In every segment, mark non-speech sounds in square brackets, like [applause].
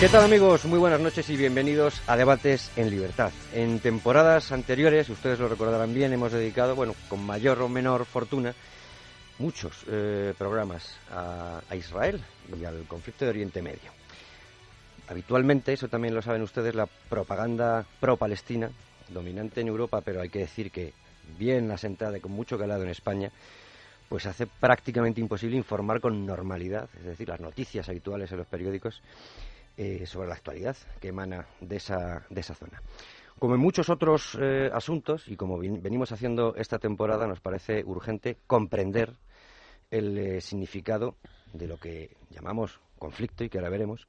¿Qué tal amigos? Muy buenas noches y bienvenidos a Debates en Libertad. En temporadas anteriores, ustedes lo recordarán bien, hemos dedicado, bueno, con mayor o menor fortuna, muchos eh, programas a, a Israel y al conflicto de Oriente Medio. Habitualmente, eso también lo saben ustedes, la propaganda pro-palestina, dominante en Europa, pero hay que decir que bien asentada y con mucho calado en España, pues hace prácticamente imposible informar con normalidad, es decir, las noticias habituales en los periódicos eh, sobre la actualidad que emana de esa, de esa zona. Como en muchos otros eh, asuntos, y como venimos haciendo esta temporada, nos parece urgente comprender el eh, significado de lo que llamamos conflicto y que ahora veremos,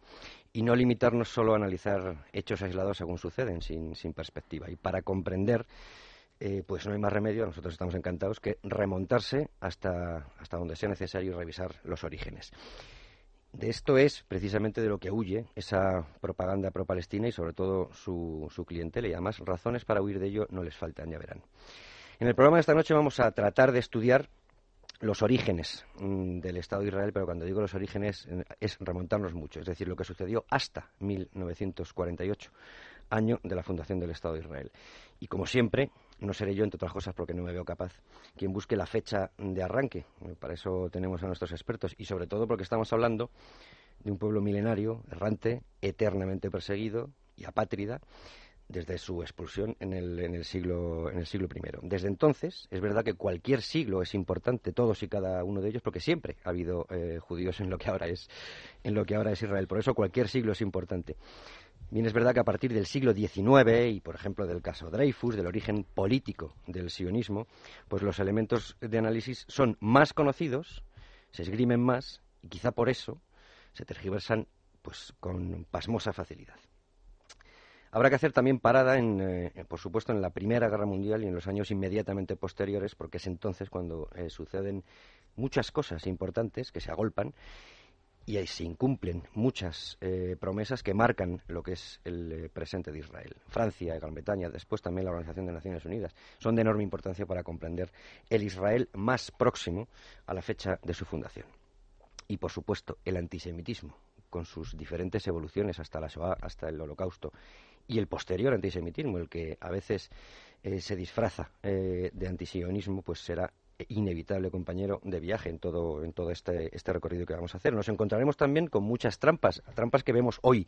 y no limitarnos solo a analizar hechos aislados según suceden, sin, sin perspectiva. Y para comprender, pues no hay más remedio, nosotros estamos encantados, que remontarse hasta, hasta donde sea necesario y revisar los orígenes. De esto es precisamente de lo que huye esa propaganda pro-palestina y sobre todo su, su clientela. Y además razones para huir de ello no les faltan, ya verán. En el programa de esta noche vamos a tratar de estudiar los orígenes mm, del Estado de Israel, pero cuando digo los orígenes es remontarnos mucho, es decir, lo que sucedió hasta 1948, año de la fundación del Estado de Israel. Y como siempre, no seré yo, entre otras cosas, porque no me veo capaz, quien busque la fecha de arranque. Para eso tenemos a nuestros expertos y sobre todo porque estamos hablando de un pueblo milenario, errante, eternamente perseguido y apátrida, desde su expulsión en el, en el, siglo, en el siglo I. Desde entonces, es verdad que cualquier siglo es importante, todos y cada uno de ellos, porque siempre ha habido eh, judíos en lo que ahora es, en lo que ahora es Israel. Por eso cualquier siglo es importante. Bien, es verdad que a partir del siglo XIX y, por ejemplo, del caso Dreyfus, del origen político del sionismo, pues los elementos de análisis son más conocidos, se esgrimen más y quizá por eso se tergiversan pues con pasmosa facilidad. Habrá que hacer también parada, en, eh, por supuesto, en la Primera Guerra Mundial y en los años inmediatamente posteriores, porque es entonces cuando eh, suceden muchas cosas importantes que se agolpan y ahí se incumplen muchas eh, promesas que marcan lo que es el presente de Israel. Francia, Gran Bretaña, después también la Organización de Naciones Unidas, son de enorme importancia para comprender el Israel más próximo a la fecha de su fundación. Y, por supuesto, el antisemitismo, con sus diferentes evoluciones hasta la hasta el Holocausto y el posterior antisemitismo, el que a veces eh, se disfraza eh, de antisionismo, pues será inevitable compañero de viaje en todo, en todo este, este recorrido que vamos a hacer. Nos encontraremos también con muchas trampas, trampas que vemos hoy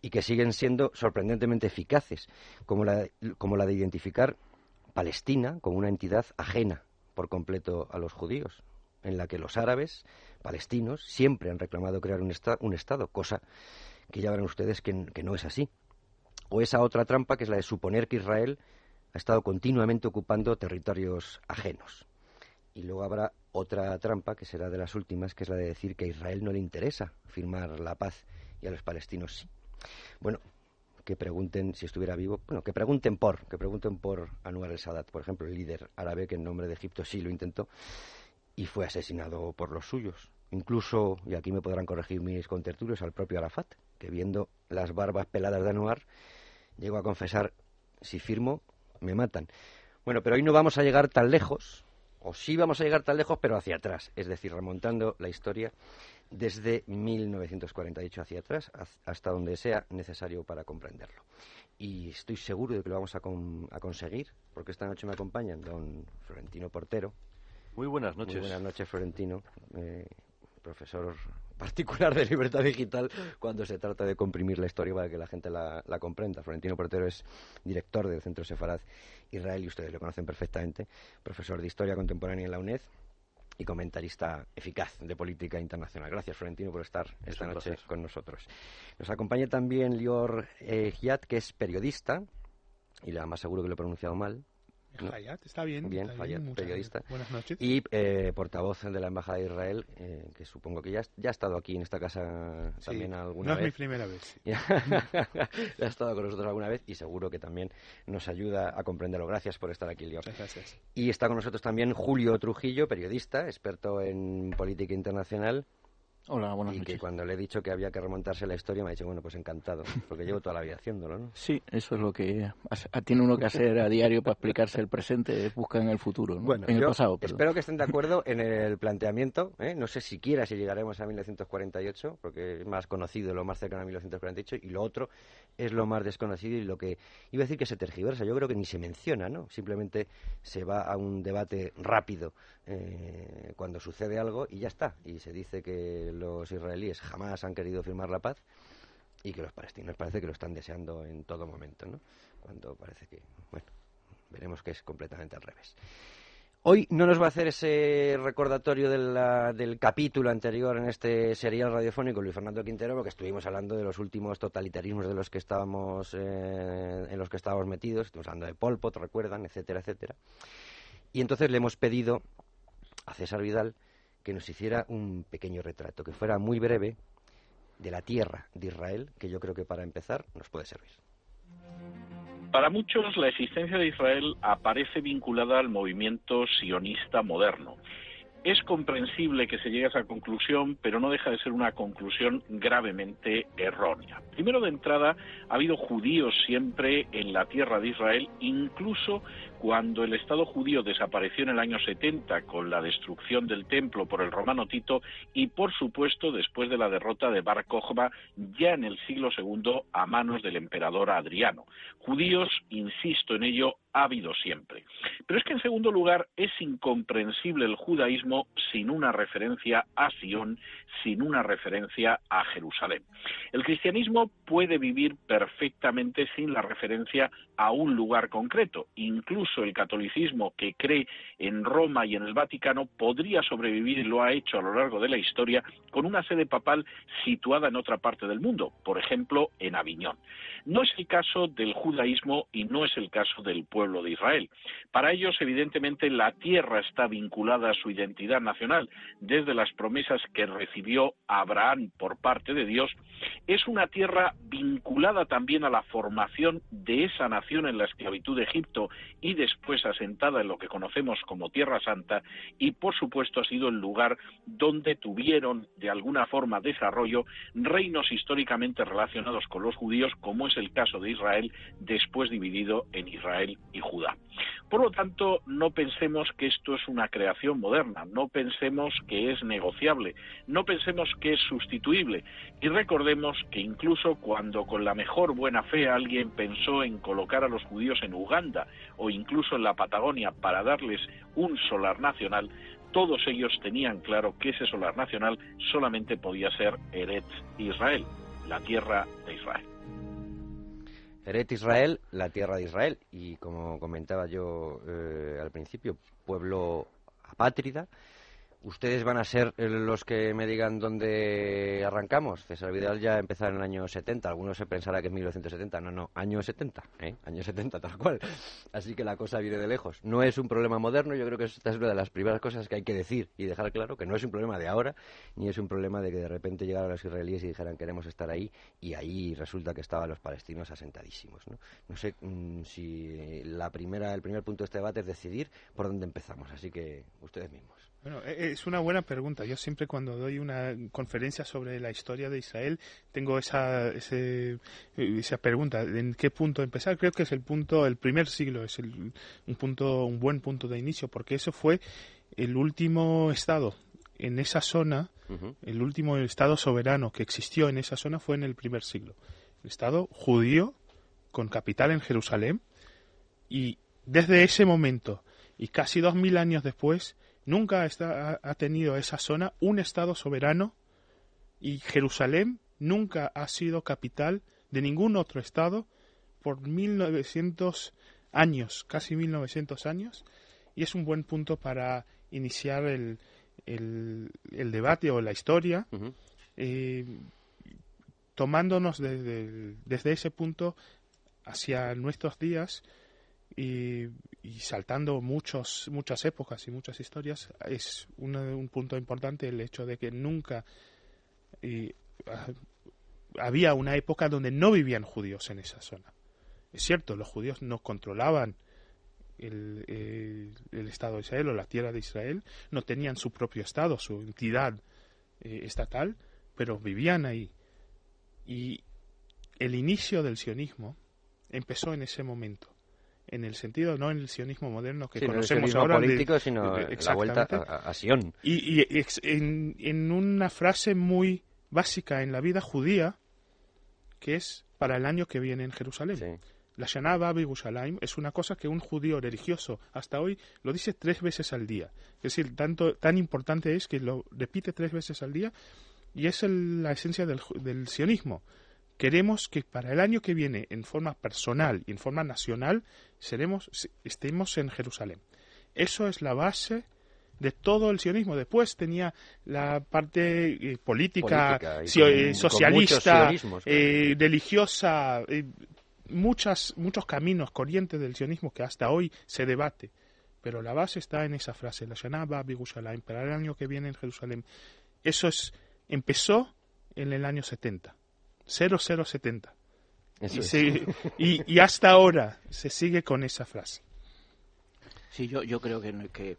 y que siguen siendo sorprendentemente eficaces, como la, como la de identificar Palestina como una entidad ajena por completo a los judíos, en la que los árabes palestinos siempre han reclamado crear un, un Estado, cosa que ya verán ustedes que, que no es así o esa otra trampa que es la de suponer que Israel ha estado continuamente ocupando territorios ajenos. Y luego habrá otra trampa, que será de las últimas, que es la de decir que a Israel no le interesa firmar la paz y a los palestinos sí. Bueno, que pregunten si estuviera vivo, bueno, que pregunten por, que pregunten por Anwar el-Sadat, por ejemplo, el líder árabe que en nombre de Egipto sí lo intentó y fue asesinado por los suyos. Incluso, y aquí me podrán corregir mis contertulios, al propio Arafat, que viendo las barbas peladas de Anwar, Llego a confesar, si firmo, me matan. Bueno, pero hoy no vamos a llegar tan lejos, o sí vamos a llegar tan lejos, pero hacia atrás, es decir, remontando la historia desde 1948 hacia atrás, hasta donde sea necesario para comprenderlo. Y estoy seguro de que lo vamos a, conseguir, porque esta noche me acompañan don Florentino Portero. Muy buenas noches. Muy buenas noches, Florentino. Eh, profesor particular de libertad digital cuando se trata de comprimir la historia para que la gente la, comprenda. Florentino Portero es director del Centro Sefarad Israel y ustedes lo conocen perfectamente, profesor de Historia Contemporánea en la UNED y comentarista eficaz de política internacional. Gracias, Florentino, por estar esta noche con nosotros. Nos acompaña también Lior eh, Giat, que es periodista, y le más seguro que lo he pronunciado mal, Hayat, está bien. Bien, está Hayat, muchas periodista. Buenas noches. Y eh, portavoz de la Embajada de Israel, eh, que supongo que ya, ya ha estado aquí en esta casa Sí, también alguna no es mi vez. primera vez. [laughs] Ya ha estado con nosotros alguna vez y seguro que también nos ayuda a comprenderlo. Gracias por estar aquí. Muchas gracias. Y está con nosotros también Julio Trujillo, periodista, experto en política internacional, Hola, buenas y que cuando le he dicho que había que remontarse a la historia me ha dicho, bueno, pues encantado, porque llevo toda la vida haciéndolo, ¿no? Sí, eso es lo que tiene uno que hacer a diario para explicarse el presente, es buscar en el futuro, ¿no? Bueno, en el pasado, perdón. espero que estén de acuerdo en el planteamiento. ¿eh? No sé siquiera si llegaremos a 1948, porque es más conocido lo más cercano a 1948, y lo otro es lo más desconocido y lo que iba a decir que se tergiversa. Yo creo que ni se menciona, ¿no? Simplemente se va a un debate rápido eh, cuando sucede algo y ya está. Y se dice que los israelíes jamás han querido firmar la paz y que los palestinos parece que lo están deseando en todo momento, ¿no? Cuando parece que, bueno, veremos que es completamente al revés. Hoy no nos va a hacer ese recordatorio de del capítulo anterior en este serial radiofónico Luis Fernando Quintero, porque estuvimos hablando de los últimos totalitarismos de los que estábamos eh, en los que estábamos metidos, estuvimos hablando de Pol Pot, recuerdan, etcétera, etcétera. Y entonces le hemos pedido a César Vidal que nos hiciera un pequeño retrato, que fuera muy breve, de la tierra de Israel, que yo creo que para empezar nos puede servir. Para muchos, la existencia de Israel aparece vinculada al movimiento sionista moderno. Es comprensible que se llegue a esa conclusión, pero no deja de ser una conclusión gravemente errónea. Primero de entrada, ha habido judíos siempre en la tierra de Israel, incluso cuando el Estado judío desapareció en el año 70 con la destrucción del templo por el romano Tito y, por supuesto, después de la derrota de Bar Kokhba ya en el siglo II a manos del emperador Adriano. Judíos, insisto en ello, ha habido siempre. Pero es que, en segundo lugar, es incomprensible el judaísmo sin una referencia a Sion, sin una referencia a Jerusalén. El cristianismo puede vivir perfectamente sin la referencia a un lugar concreto. Incluso el catolicismo, que cree en Roma y en el Vaticano, podría sobrevivir y lo ha hecho a lo largo de la historia con una sede papal situada en otra parte del mundo, por ejemplo, en Aviñón. No es el caso del judaísmo y no es el caso del pueblo de Israel. Para ellos, evidentemente, la tierra está vinculada a su identidad nacional desde las promesas que recibió Abraham por parte de Dios. Es una tierra vinculada también a la formación de esa nación en la esclavitud de Egipto y después asentada en lo que conocemos como Tierra Santa y, por supuesto, ha sido el lugar donde tuvieron de alguna forma desarrollo reinos históricamente relacionados con los judíos, como es el caso de Israel, después dividido en Israel y Judá. Por lo tanto, no pensemos que esto es una creación moderna, no pensemos que es negociable, no pensemos que es sustituible y recordemos que incluso cuando con la mejor buena fe alguien pensó en colocar a los judíos en Uganda o incluso en la Patagonia para darles un solar nacional, todos ellos tenían claro que ese solar nacional solamente podía ser Eretz Israel, la tierra de Israel. Eret Israel, la tierra de Israel, y como comentaba yo eh, al principio, pueblo apátrida. Ustedes van a ser los que me digan dónde arrancamos. César Vidal ya empezó en el año 70. Algunos se pensará que es 1970. No, no, año 70. ¿eh? Año 70, tal cual. Así que la cosa viene de lejos. No es un problema moderno. Yo creo que esta es una de las primeras cosas que hay que decir y dejar claro que no es un problema de ahora, ni es un problema de que de repente llegaran los israelíes y dijeran queremos estar ahí y ahí resulta que estaban los palestinos asentadísimos. No, no sé mm, si la primera, el primer punto de este debate es decidir por dónde empezamos. Así que ustedes mismos. Bueno, e- es una buena pregunta. Yo siempre cuando doy una conferencia sobre la historia de Israel tengo esa, ese- esa pregunta. ¿En qué punto empezar? Creo que es el punto, el primer siglo es el- un punto, un buen punto de inicio, porque eso fue el último estado en esa zona, el último estado soberano que existió en esa zona fue en el primer siglo. El estado judío con capital en Jerusalén y desde ese momento y casi dos mil años después nunca está- ha, tenido esa zona. Un estado soberano. Y Jerusalén nunca ha sido capital de ningún otro estado por 1900 años, casi 1900 años, y es un buen punto para iniciar el, el, el debate o la historia, eh, tomándonos desde, desde ese punto hacia nuestros días y, saltando muchos, muchas épocas y muchas historias, es un punto importante el hecho de que nunca ah, había una época donde no vivían judíos en esa zona. Es cierto, los judíos no controlaban el, el, Estado de Israel o la tierra de Israel, no tenían su propio Estado, su entidad eh, estatal, pero vivían ahí. Y el inicio del sionismo empezó en ese momento en el sentido no en el sionismo moderno que conocemos no ahora político sino la vuelta a, Sion. Y, y en, en, una frase muy básica en la vida judía que es para el año que viene en Jerusalén. La Shana Babi es una cosa que un judío religioso hasta hoy lo dice tres veces al día. Es decir tanto tan importante es que lo repite tres veces al día y es la esencia del, del sionismo queremos que para el año que viene, en forma personal y en forma nacional, seremos, estemos en Jerusalén. Eso es la base de todo el sionismo. Después tenía la parte eh, política, eh, socialista, eh, religiosa, muchas, muchos caminos, corrientes del sionismo que hasta hoy se debate. Pero la base está en esa frase, la Shanaba Bigushalayim, para el año que viene en Jerusalén. Eso es, empezó en el año 70 0070. [laughs] y, y, hasta ahora se sigue con esa frase. Sí, yo, yo creo que, que,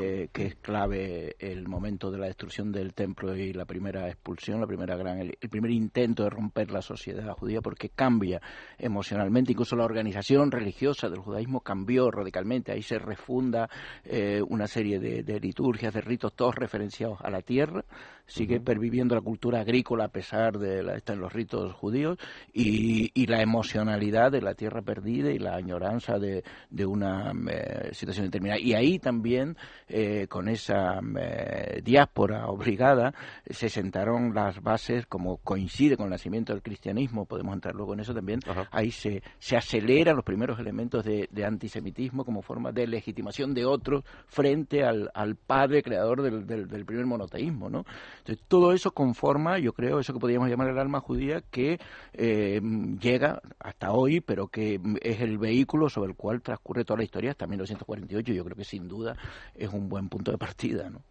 eh, que, es clave el momento de la destrucción del templo y la primera expulsión, la primera gran, el, primer intento de romper la sociedad judía, porque cambia emocionalmente, incluso la organización religiosa del judaísmo cambió radicalmente. Ahí se refunda eh, una serie de, de, liturgias, de ritos, todos referenciados a la tierra, sigue perviviendo la cultura agrícola a pesar de la, en los ritos judíos y, y, la emocionalidad de la tierra perdida y la añoranza de, de una eh, situación determinada. Y ahí también, eh, con esa eh, diáspora obligada, se sentaron las bases, como coincide con el nacimiento del cristianismo, podemos entrar luego en eso también, ahí se, se aceleran los primeros elementos de, de, antisemitismo como forma de legitimación de otros frente al, al padre creador del, del, del primer monoteísmo, ¿no? Entonces, todo eso conforma, yo creo, eso que podríamos llamar el alma judía, que eh, llega hasta hoy, pero que es el vehículo sobre el cual transcurre toda la historia hasta 1948. Yo creo que sin duda es un buen punto de partida. ¿no?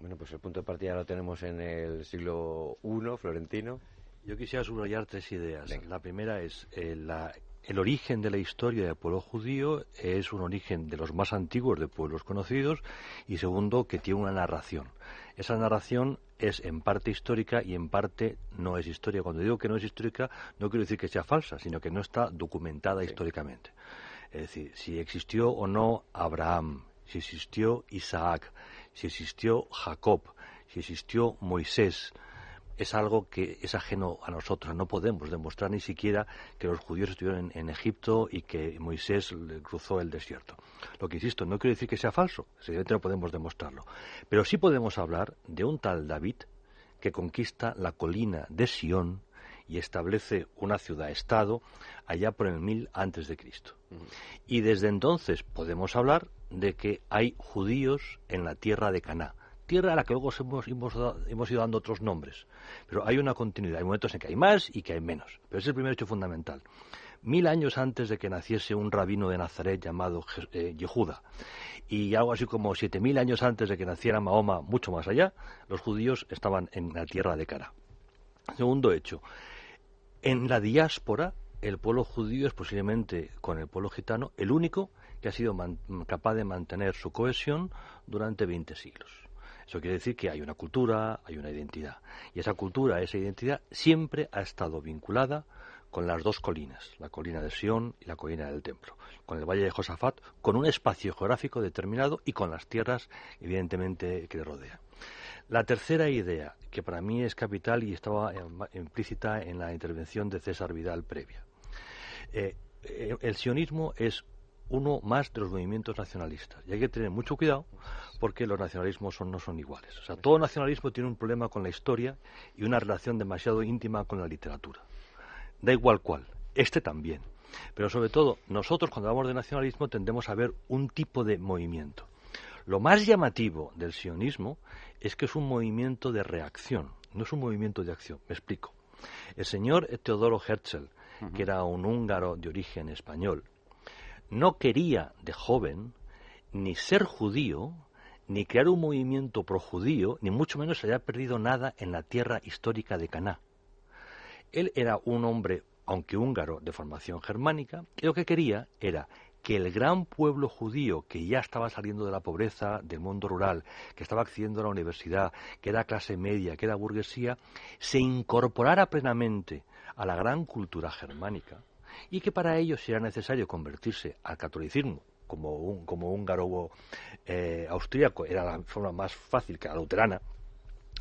Bueno, pues el punto de partida lo tenemos en el siglo I, florentino. Yo quisiera subrayar tres ideas. La primera es eh, el origen de la historia del pueblo judío es un origen de los más antiguos de pueblos conocidos y segundo que tiene una narración. Esa narración es en parte histórica y en parte no es historia. Cuando digo que no es histórica, no quiero decir que sea falsa, sino que no está documentada históricamente. Es decir, si existió o no Abraham, si existió Isaac, si existió Jacob, si existió Moisés, es algo que es ajeno a nosotros. No podemos demostrar ni siquiera que los judíos estuvieron en, Egipto y que Moisés cruzó el desierto. Lo que insisto, no quiere decir que sea falso, evidentemente no podemos demostrarlo. Pero sí podemos hablar de un tal David que conquista la colina de Sión y establece una ciudad-estado allá por el mil antes de Cristo. Y desde entonces podemos hablar de que hay judíos en la tierra de Caná tierra a la que luego hemos, hemos, ido dando otros nombres. Pero hay una continuidad, hay momentos en que hay más y que hay menos. Pero es el primer hecho fundamental. Mil años antes de que naciese un rabino de Nazaret llamado eh, Yehuda, y algo así como siete mil años antes de que naciera Mahoma, mucho más allá, los judíos estaban en la tierra de Cara. Segundo hecho, en la diáspora, el pueblo judío es posiblemente, con el pueblo gitano, el único que ha sido capaz de mantener su cohesión durante 20 siglos. Eso quiere decir que hay una cultura, hay una identidad. Y esa cultura, esa identidad, siempre ha estado vinculada con las dos colinas, la colina de Sion y la colina del Templo, con el valle de Josafat, con un espacio geográfico determinado y con las tierras, evidentemente, que le rodean. La tercera idea, que para mí es capital y estaba implícita en la intervención de César Vidal previa. Eh, eh, el sionismo es uno más de los movimientos nacionalistas. Y hay que tener mucho cuidado porque los nacionalismos no son iguales. O sea, todo nacionalismo tiene un problema con la historia y una relación demasiado íntima con la literatura. Da igual cuál. Este también. Pero sobre todo, nosotros cuando hablamos de nacionalismo tendemos a ver un tipo de movimiento. Lo más llamativo del sionismo es que es un movimiento de reacción, no es un movimiento de acción. Me explico. El señor Teodoro Herzl, que era un húngaro de origen español, no quería de joven ni ser judío, ni crear un movimiento projudío, ni mucho menos se había perdido nada en la tierra histórica de Caná. Él era un hombre, aunque húngaro, de formación germánica, y lo que quería era que el gran pueblo judío que ya estaba saliendo de la pobreza del mundo rural, que estaba accediendo a la universidad, que era clase media, que era burguesía, se incorporara plenamente a la gran cultura germánica y que para ello si era necesario convertirse al catolicismo como un como húngaro eh, austríaco era la forma más fácil que la luterana,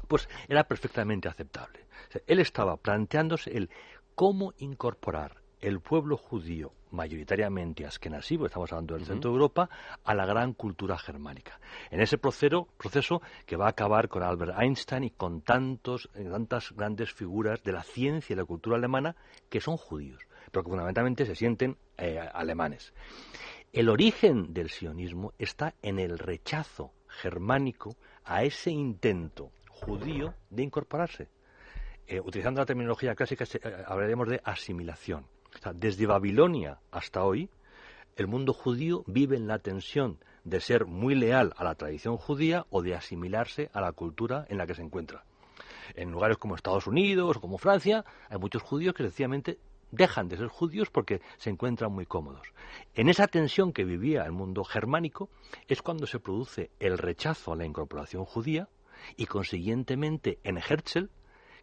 pues era perfectamente aceptable. él estaba planteándose el cómo incorporar el pueblo judío mayoritariamente askenasivo, estamos hablando del centro de Europa, a la gran cultura germánica. En ese proceso, proceso que va a acabar con Albert Einstein y con tantos, tantas grandes figuras de la ciencia y la cultura alemana que son judíos, que fundamentalmente se sienten eh, alemanes. El origen del sionismo está en el rechazo germánico a ese intento judío de incorporarse. Eh, utilizando la terminología clásica, hablaremos de asimilación desde Babilonia hasta hoy, el mundo judío vive en la tensión de ser muy leal a la tradición judía o de asimilarse a la cultura en la que se encuentra. En lugares como Estados Unidos o como Francia, hay muchos judíos que sencillamente dejan de ser judíos porque se encuentran muy cómodos. En esa tensión que vivía el mundo germánico es cuando se produce el rechazo a la incorporación judía y consiguientemente en Herzl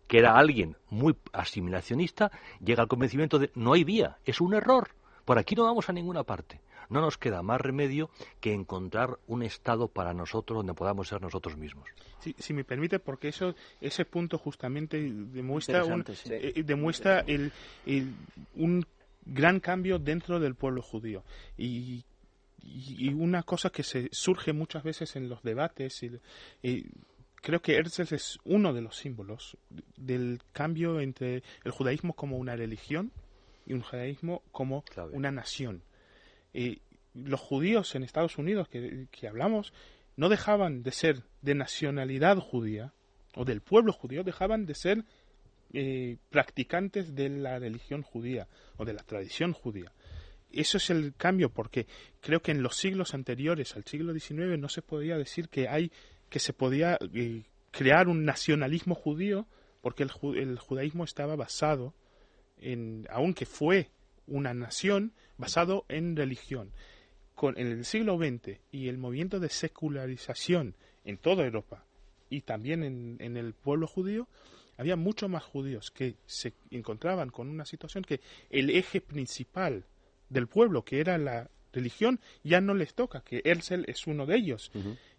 que era alguien muy asimilacionista, llega al convencimiento de no hay vía, es un error, por aquí no vamos a ninguna parte. No nos queda más remedio que encontrar un estado para nosotros donde podamos ser nosotros mismos. si me permite, porque eso, ese punto justamente demuestra, un, eh, demuestra el, un gran cambio dentro del pueblo judío. Y, una cosa que se surge muchas veces en los debates y, creo que Herzl es uno de los símbolos del cambio entre el judaísmo como una religión y un judaísmo como una nación. Los judíos en Estados Unidos que, hablamos no dejaban de ser de nacionalidad judía o del pueblo judío, dejaban de ser eh, practicantes de la religión judía o de la tradición judía. Eso es el cambio porque creo que en los siglos anteriores al siglo XIX no se podía decir que hay que se podía eh, crear un nacionalismo judío porque el, el, judaísmo estaba basado en, aunque fue una nación, basado en religión. Con, en el siglo XX y el movimiento de secularización en toda Europa y también en, en el pueblo judío, había muchos más judíos que se encontraban con una situación que el eje principal del pueblo, que era la religión ya no les toca, que Herzl es uno de ellos.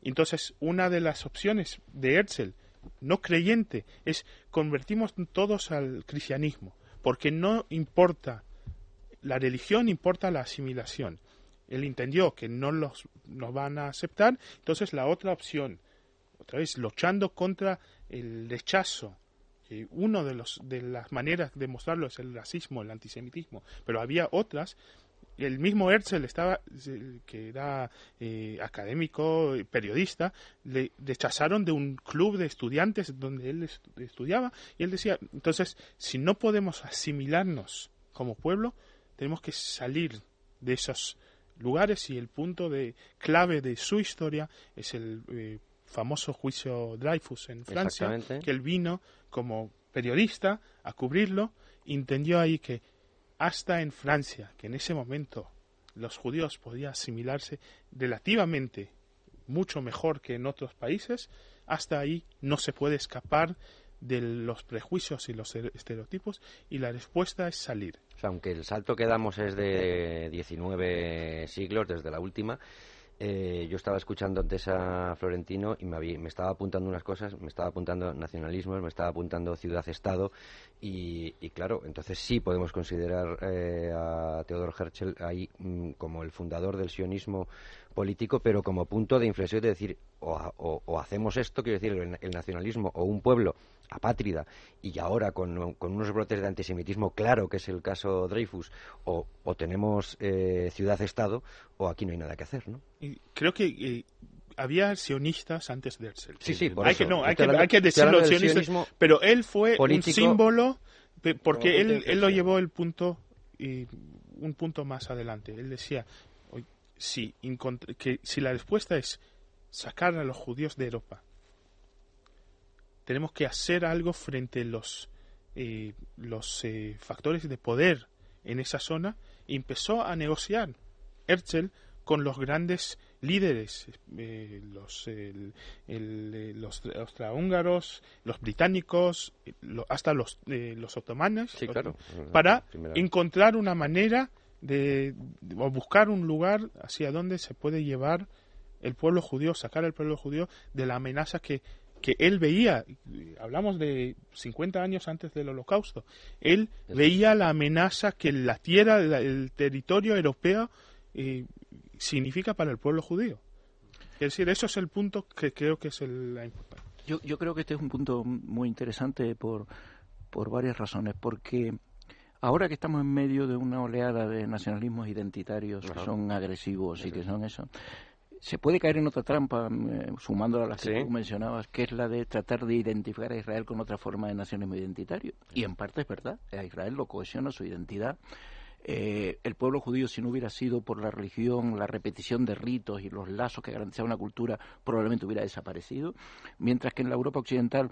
Entonces, una de las opciones de Herzl, no creyente, es convertimos todos al cristianismo, porque no importa la religión, importa la asimilación. Él entendió que no los nos van a aceptar, entonces la otra opción, otra vez luchando contra el rechazo, uno de los de las maneras de mostrarlo es el racismo, el antisemitismo, pero había otras el mismo Herzl estaba, que era eh, académico, periodista, le rechazaron de un club de estudiantes donde él estudiaba y él decía, entonces, si no podemos asimilarnos como pueblo, tenemos que salir de esos lugares y el punto de clave de su historia es el eh, famoso juicio Dreyfus en Francia, que él vino como periodista a cubrirlo, entendió ahí que hasta en Francia, que en ese momento los judíos podían asimilarse relativamente mucho mejor que en otros países, hasta ahí no se puede escapar de los prejuicios y los estereotipos y la respuesta es salir. aunque el salto que damos es de 19 siglos desde la última, eh, yo estaba escuchando antes a Florentino y me, me, estaba apuntando unas cosas, me estaba apuntando nacionalismos, me estaba apuntando ciudad-estado y, claro, entonces sí podemos considerar eh, a Theodor Herzl ahí mm, como el fundador del sionismo político, pero como punto de inflexión de decir o, hacemos esto, quiero decir, el, nacionalismo o un pueblo apátrida y ahora con, unos brotes de antisemitismo claro, que es el caso Dreyfus, o, tenemos eh, ciudad-estado o aquí no hay nada que hacer, ¿no? Y creo que eh, había sionistas antes de Herzl. Sí, sí, hay Que, no, hay, que, decirlo sionistas, pero él fue un símbolo porque él, él lo llevó el punto y un punto más adelante. Él decía, si, que si la respuesta es sacar a los judíos de Europa, tenemos que hacer algo frente a los, eh, los eh, factores de poder en esa zona y empezó a negociar Herzl con los grandes líderes, eh, los, los austrohúngaros, los británicos, hasta los, los otomanos, para encontrar una manera de, o buscar un lugar hacia donde se puede llevar el pueblo judío, sacar al pueblo judío de la amenaza que, que él veía, hablamos de 50 años antes del holocausto, él veía la amenaza que la tierra, el territorio europeo eh, significa para el pueblo judío. Es decir, eso es el punto que creo que es el, la importante. Yo, yo creo que este es un punto muy interesante por, por varias razones, porque Ahora que estamos en medio de una oleada de nacionalismos identitarios que son agresivos y que son eso, se puede caer en otra trampa, eh, sumando a las que tú mencionabas, que es la de tratar de identificar a Israel con otra forma de nacionalismo identitario. Y en parte es verdad, a Israel lo cohesiona su identidad eh, el pueblo judío, si no hubiera sido por la religión, la repetición de ritos y los lazos que garantizaban una cultura, probablemente hubiera desaparecido. Mientras que en la Europa occidental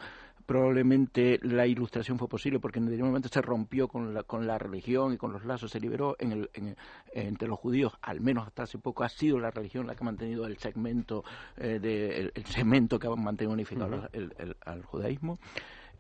probablemente la ilustración fue posible porque en el momento se rompió con la, con la religión y con los lazos, se liberó en el, entre los judíos, al menos hasta hace poco, ha sido la religión la que ha mantenido el segmento, eh, de, el, segmento que ha mantenido unificado al judaísmo.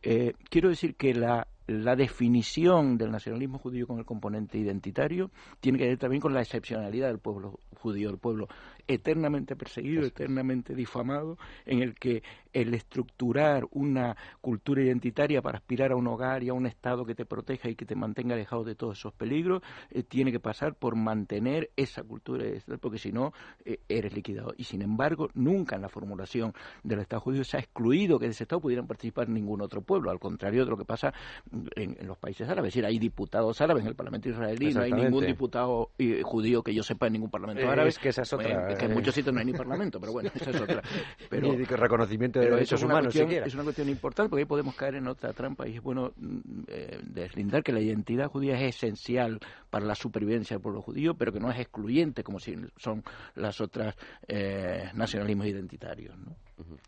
Eh, quiero decir que la la definición del nacionalismo judío con el componente identitario tiene que ver también con la excepcionalidad del pueblo judío, el pueblo eternamente perseguido, eternamente difamado, en el que el estructurar una cultura identitaria para aspirar a un hogar y a un Estado que te proteja y que te mantenga alejado de todos esos peligros, eh, tiene que pasar por mantener esa cultura, porque si no, eh, eres liquidado. Y sin embargo, nunca en la formulación del Estado judío se ha excluido que de ese Estado pudieran participar ningún otro pueblo, al contrario de lo que pasa en, los países árabes. Es decir, hay diputados árabes en el Parlamento israelí, no hay ningún diputado eh, judío que yo sepa en ningún Parlamento árabe. Es que esa es otra que en muchos sitios no hay ni parlamento, pero bueno, esa es [laughs] otra. Pero, ni reconocimiento de derechos humanos siquiera. Es una cuestión importante porque ahí podemos caer en otra trampa y es bueno mm, eh, deslindar que la identidad judía es esencial para la supervivencia del pueblo judío, pero que no es excluyente como si son las otras eh, nacionalismos identitarios. ¿no?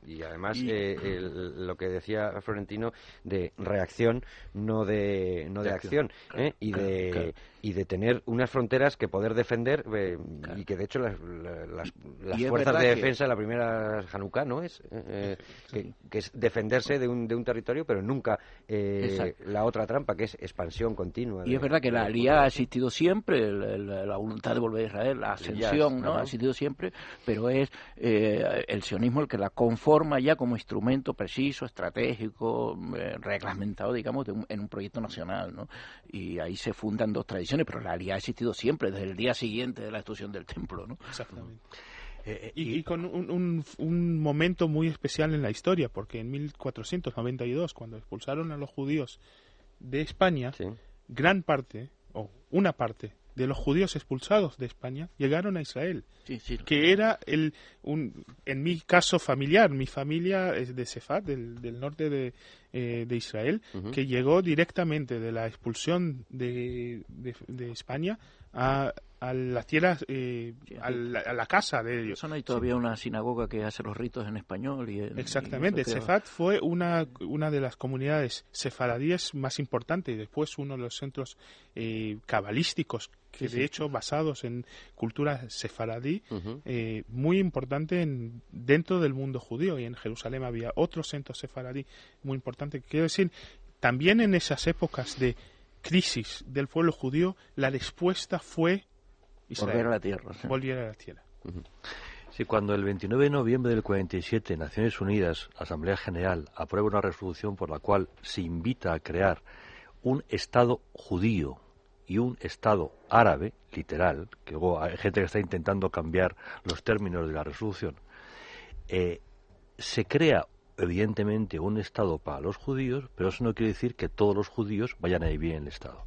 Y además eh, lo que decía Florentino de reacción, no de no de, acción, ¿eh? y de y de tener unas fronteras que poder defender eh, y que de hecho las, las, fuerzas de defensa de la primera Hanukkah no es que, es defenderse de un, de un territorio, pero nunca la otra trampa que es expansión continua. Y es verdad que la alianza ha existido siempre, la, voluntad de volver a Israel, la ascensión, ¿no? Ha existido siempre, pero es el sionismo el que la conforma ya como instrumento preciso, estratégico, eh, reglamentado, digamos, en un proyecto nacional, ¿no? Y ahí se fundan dos tradiciones, pero la alianza ha existido siempre, desde el día siguiente de la destrucción del templo, ¿no? Exactamente. Eh, eh, y, con un, un, momento muy especial en la historia, porque en 1492, cuando expulsaron a los judíos de España, gran parte, o una parte de los judíos expulsados de España llegaron a Israel, que era el, un, en mi caso familiar, mi familia es de Sefat, del, del norte de, eh, de Israel, que llegó directamente de la expulsión de, de España a, a las tierras, eh, a, la, casa de ellos. hay todavía una sinagoga que hace los ritos en español. Y, Exactamente, Sefat fue una, una de las comunidades sefaradíes más importantes y después uno de los centros eh, cabalísticos que de hecho basados en cultura sefaradí eh, muy importante en, dentro del mundo judío y en Jerusalén había otro centro sefaradí muy importante. Quiero decir, también en esas épocas de crisis del pueblo judío, la respuesta fue Volver a la tierra. Volver a la tierra. Sí, cuando el 29 de noviembre del 47 Naciones Unidas, Asamblea General, aprueba una resolución por la cual se invita a crear un Estado judío y un Estado árabe, literal, que luego hay gente que está intentando cambiar los términos de la resolución, eh, se crea evidentemente un Estado para los judíos, pero eso no quiere decir que todos los judíos vayan a vivir en el Estado.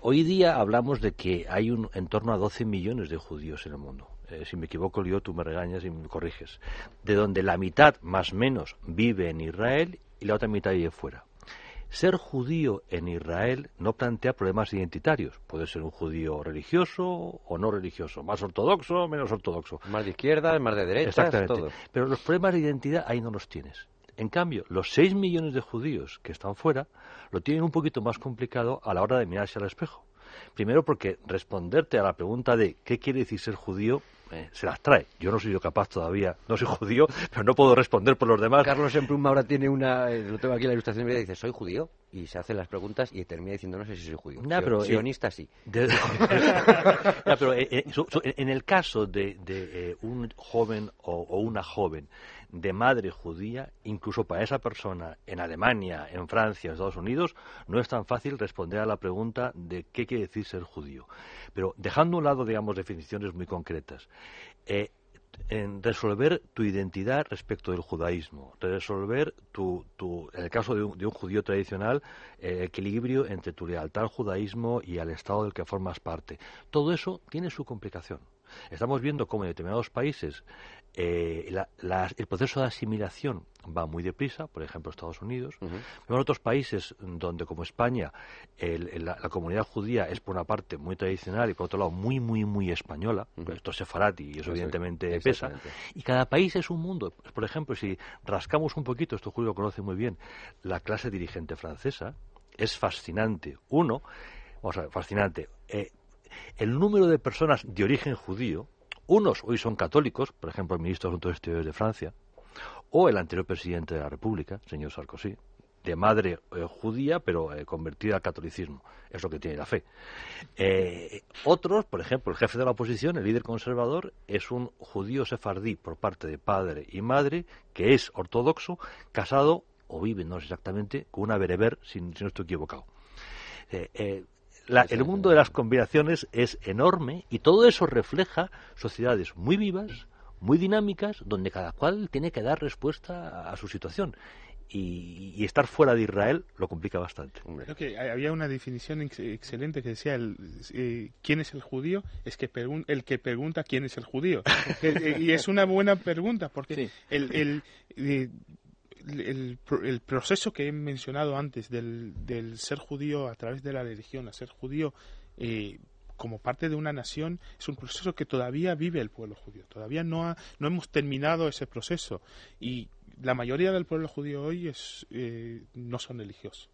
Hoy día hablamos de que hay un, en torno a 12 millones de judíos en el mundo. Eh, si me equivoco yo, tú me regañas y me corriges. De donde la mitad, más o menos, vive en Israel y la otra mitad vive fuera. ser judío en Israel no plantea problemas identitarios. Puede ser un judío religioso o no religioso, más ortodoxo o menos ortodoxo. Más de izquierda, más de derecha, Exactamente. todo. Pero los problemas de identidad ahí no los tienes. En cambio, los 6 millones de judíos que están fuera lo tienen un poquito más complicado a la hora de mirarse al espejo. Primero porque responderte a la pregunta de qué quiere decir ser judío eh, se las trae. Yo no soy yo capaz todavía, no soy judío, [laughs] pero no puedo responder por los demás. Carlos Emplum ahora tiene una, eh, lo tengo aquí en la ilustración, y dice, soy judío, y se hace las preguntas y termina diciendo, no sé si soy judío. Nah, pero, eh, sionista sí. De- [laughs] pero, en el caso de, de, un joven o, o una joven de madre judía, incluso para esa persona en Alemania, en Francia, en Estados Unidos, no es tan fácil responder a la pregunta de qué quiere decir ser judío. Pero dejando a un lado, digamos, definiciones muy concretas, eh, en resolver tu identidad respecto del judaísmo, resolver tu, en el caso de un, de un judío tradicional, eh, el equilibrio entre tu lealtad al judaísmo y al Estado del que formas parte. Todo eso tiene su complicación. Estamos viendo cómo en determinados países eh, la- el proceso de asimilación va muy deprisa, por ejemplo Estados Unidos. Ujú. En otros países donde, como España, el- el- la, la comunidad judía es por una parte muy tradicional y por otro lado muy, muy, muy española, Ujú. esto es sefarati y eso evidentemente pesa, y cada país es un mundo. Por ejemplo, si rascamos un poquito, esto Julio lo conoce muy bien, la clase dirigente francesa es fascinante. Uno, vamos a ver, fascinante. eh, el número de personas de origen judío, unos hoy son católicos, por ejemplo, el ministro de Asuntos Exteriores de Francia, o el anterior presidente de la República, señor Sarkozy, de madre eh, judía, pero eh, convertida al catolicismo. Es lo que tiene la fe. Eh, otros, por ejemplo, el jefe de la oposición, el líder conservador, es un judío sefardí por parte de padre y madre, que es ortodoxo, casado, o vive, no sé exactamente, con una bereber, si, si no estoy equivocado. La- el mundo de las combinaciones es enorme y todo eso refleja sociedades muy vivas, muy dinámicas, donde cada cual tiene que dar respuesta a, a su situación. Y, y estar fuera de Israel lo complica bastante. Creo que había una definición ex- excelente que decía el, eh, quién es el judío es que el que pregunta quién es el judío [laughs] Eh, y es una buena pregunta porque Sí. el, el, eh, el, el proceso que he mencionado antes del, del ser judío a través de la religión a ser judío eh, como parte de una nación es un proceso que todavía vive el pueblo judío. Todavía no ha, no hemos terminado ese proceso. Y la mayoría del pueblo judío hoy es eh, no son religiosos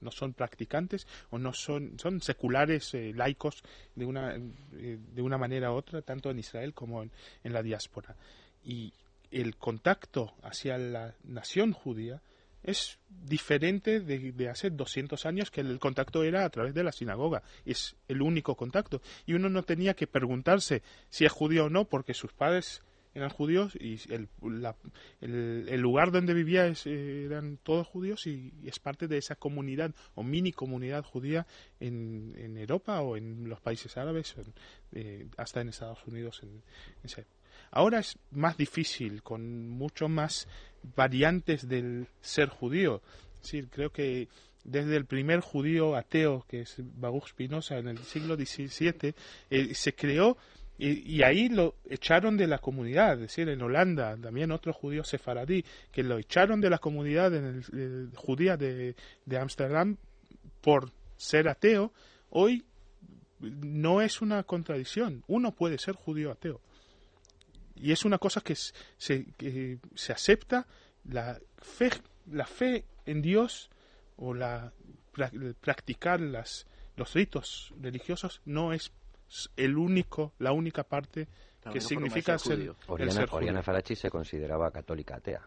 no son practicantes o no son son seculares eh, laicos de una eh, de una manera u otra tanto en Israel como en, en la diáspora. Y el contacto hacia la nación judía es diferente de, hace 200 años que el contacto era a través de la sinagoga. Es el único contacto. Y uno no tenía que preguntarse si es judío o no, porque sus padres eran judíos y el, el- el lugar donde vivía es, eh, eran todos judíos y, es parte de esa comunidad o mini comunidad judía en, Europa o en los países árabes, eh, hasta en Estados Unidos. En. Ahora es más difícil, con mucho más variantes del ser judío. Es creo que desde el primer judío ateo, que es Baruch Spinoza, en el siglo XVII, eh, se creó y, ahí lo echaron de la comunidad. Es decir, en Holanda, también otro judío sefaradí, que lo echaron de la comunidad en el, judía de de Ámsterdam por ser ateo. Hoy no es una contradicción. Uno puede ser judío ateo. Y es una cosa que se, que se acepta. La fe, la fe en Dios o la pra- practicar las, los ritos religiosos no es el único, la única parte que no significa ser ser, judío. el Oriana, ser judío. Oriana Farachi se consideraba católica atea.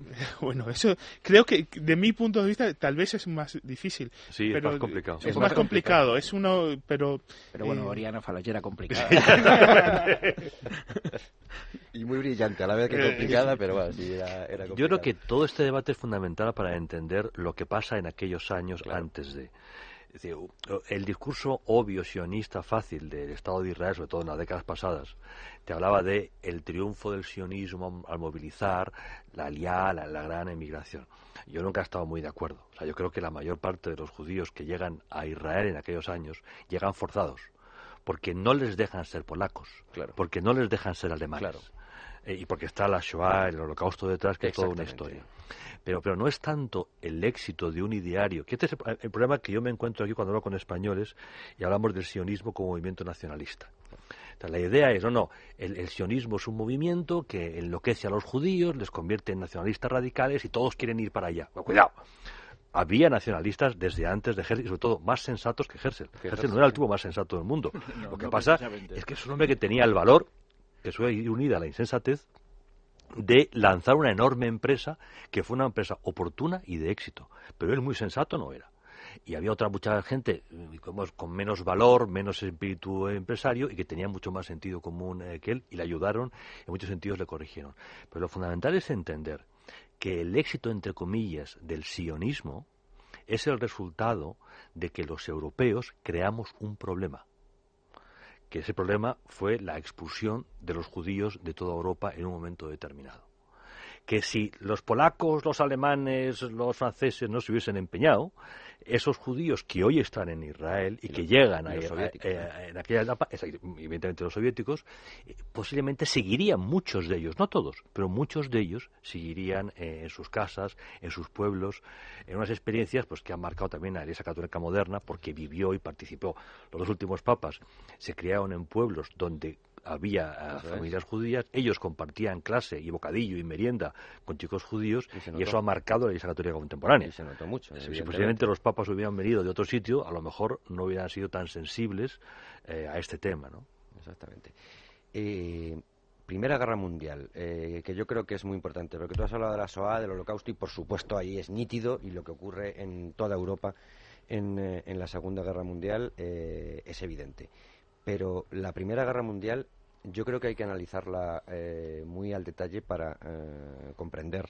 [laughs] Bueno, eso creo que de mi punto de vista tal vez es más difícil. Sí, es pero más complicado. Es, Es más más complicado. Es uno, pero Pero bueno, eh, Oriana Falachera [laughs] complicada. [laughs] Y muy brillante, a la vez que Eh, complicada, pero bueno, sí, era, era Yo creo que todo este debate es fundamental para entender lo que pasa en aquellos años Claro. antes de. Es decir, el discurso obvio sionista fácil del Estado de Israel, sobre todo en las décadas pasadas, te hablaba de el triunfo del sionismo al movilizar la aliá, la, la gran emigración. Yo nunca he estado muy de acuerdo. O sea, yo creo que la mayor parte de los judíos que llegan a Israel en aquellos años llegan forzados, porque no les dejan ser polacos, Claro. porque no les dejan ser alemanes. Claro. Eh, y porque está la Shoah, el holocausto detrás, que es toda una historia. Pero, pero no es tanto el éxito de un ideario, que este es el, problema que yo me encuentro aquí cuando hablo con españoles y hablamos del sionismo como movimiento nacionalista. la idea es, no, no, el, sionismo es un movimiento que enloquece a los judíos, les convierte en nacionalistas radicales y todos quieren ir para allá. cuidado, había nacionalistas desde antes de Herzl y sobre todo más sensatos que Herzl. Herzl no era el tipo más sensato del mundo. [laughs] Lo que pasa es que es un hombre que tenía el valor, que ir unida a la insensatez, de lanzar una enorme empresa que fue una empresa oportuna y de éxito. Pero él muy sensato no era. Y había otra mucha gente eh, con menos valor, menos espíritu empresario y que tenía mucho más sentido común eh, que él y le ayudaron, en muchos sentidos le corrigieron. Pero lo fundamental es entender que el éxito, entre comillas, del sionismo es el resultado de que los europeos creamos un problema que ese problema fue la expulsión de los judíos de toda Europa en un momento determinado. Que si los polacos, los alemanes, los franceses no se hubiesen empeñado, esos judíos que hoy están en Israel y, que llegan a, eh, en aquella etapa, evidentemente los soviéticos, eh, posiblemente seguirían muchos de ellos, no todos, pero muchos de ellos seguirían eh, en sus casas, en sus pueblos, en unas experiencias pues que han marcado también a la Iglesia Católica moderna porque vivió y participó. Los dos últimos papas se criaron en pueblos donde había eh, familias judías, ellos compartían clase y bocadillo y merienda con chicos judíos y, eso ha marcado la Católica contemporánea. Y se notó mucho. Si posiblemente los papas hubieran venido de otro sitio, a lo mejor no hubieran sido tan sensibles eh, a este tema, ¿no? Exactamente. Eh, Primera Guerra Mundial, que yo creo que es muy importante, porque tú has hablado de la SOA, del Holocausto, y por supuesto ahí es nítido, y lo que ocurre en toda Europa en, en la Segunda Guerra Mundial es evidente pero la Primera Guerra Mundial yo creo que hay que analizarla eh, muy al detalle para eh, comprender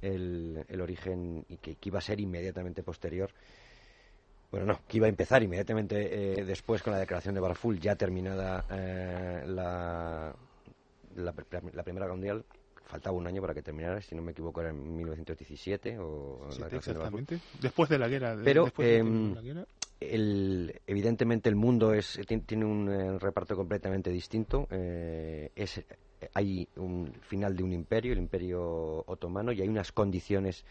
el, origen y que, iba a ser inmediatamente posterior. Bueno, no, que iba a empezar inmediatamente eh, después con la declaración de Balfour, ya terminada la, la, Primera Guerra Mundial, faltaba un año para que terminara, si no me equivoco era en 1917 o sí, exactamente. después de la guerra. Pero em, el, evidentemente el mundo es tiene un eh, reparto completamente distinto. Eh, es, hay un final de un imperio, el imperio otomano, y hay unas condiciones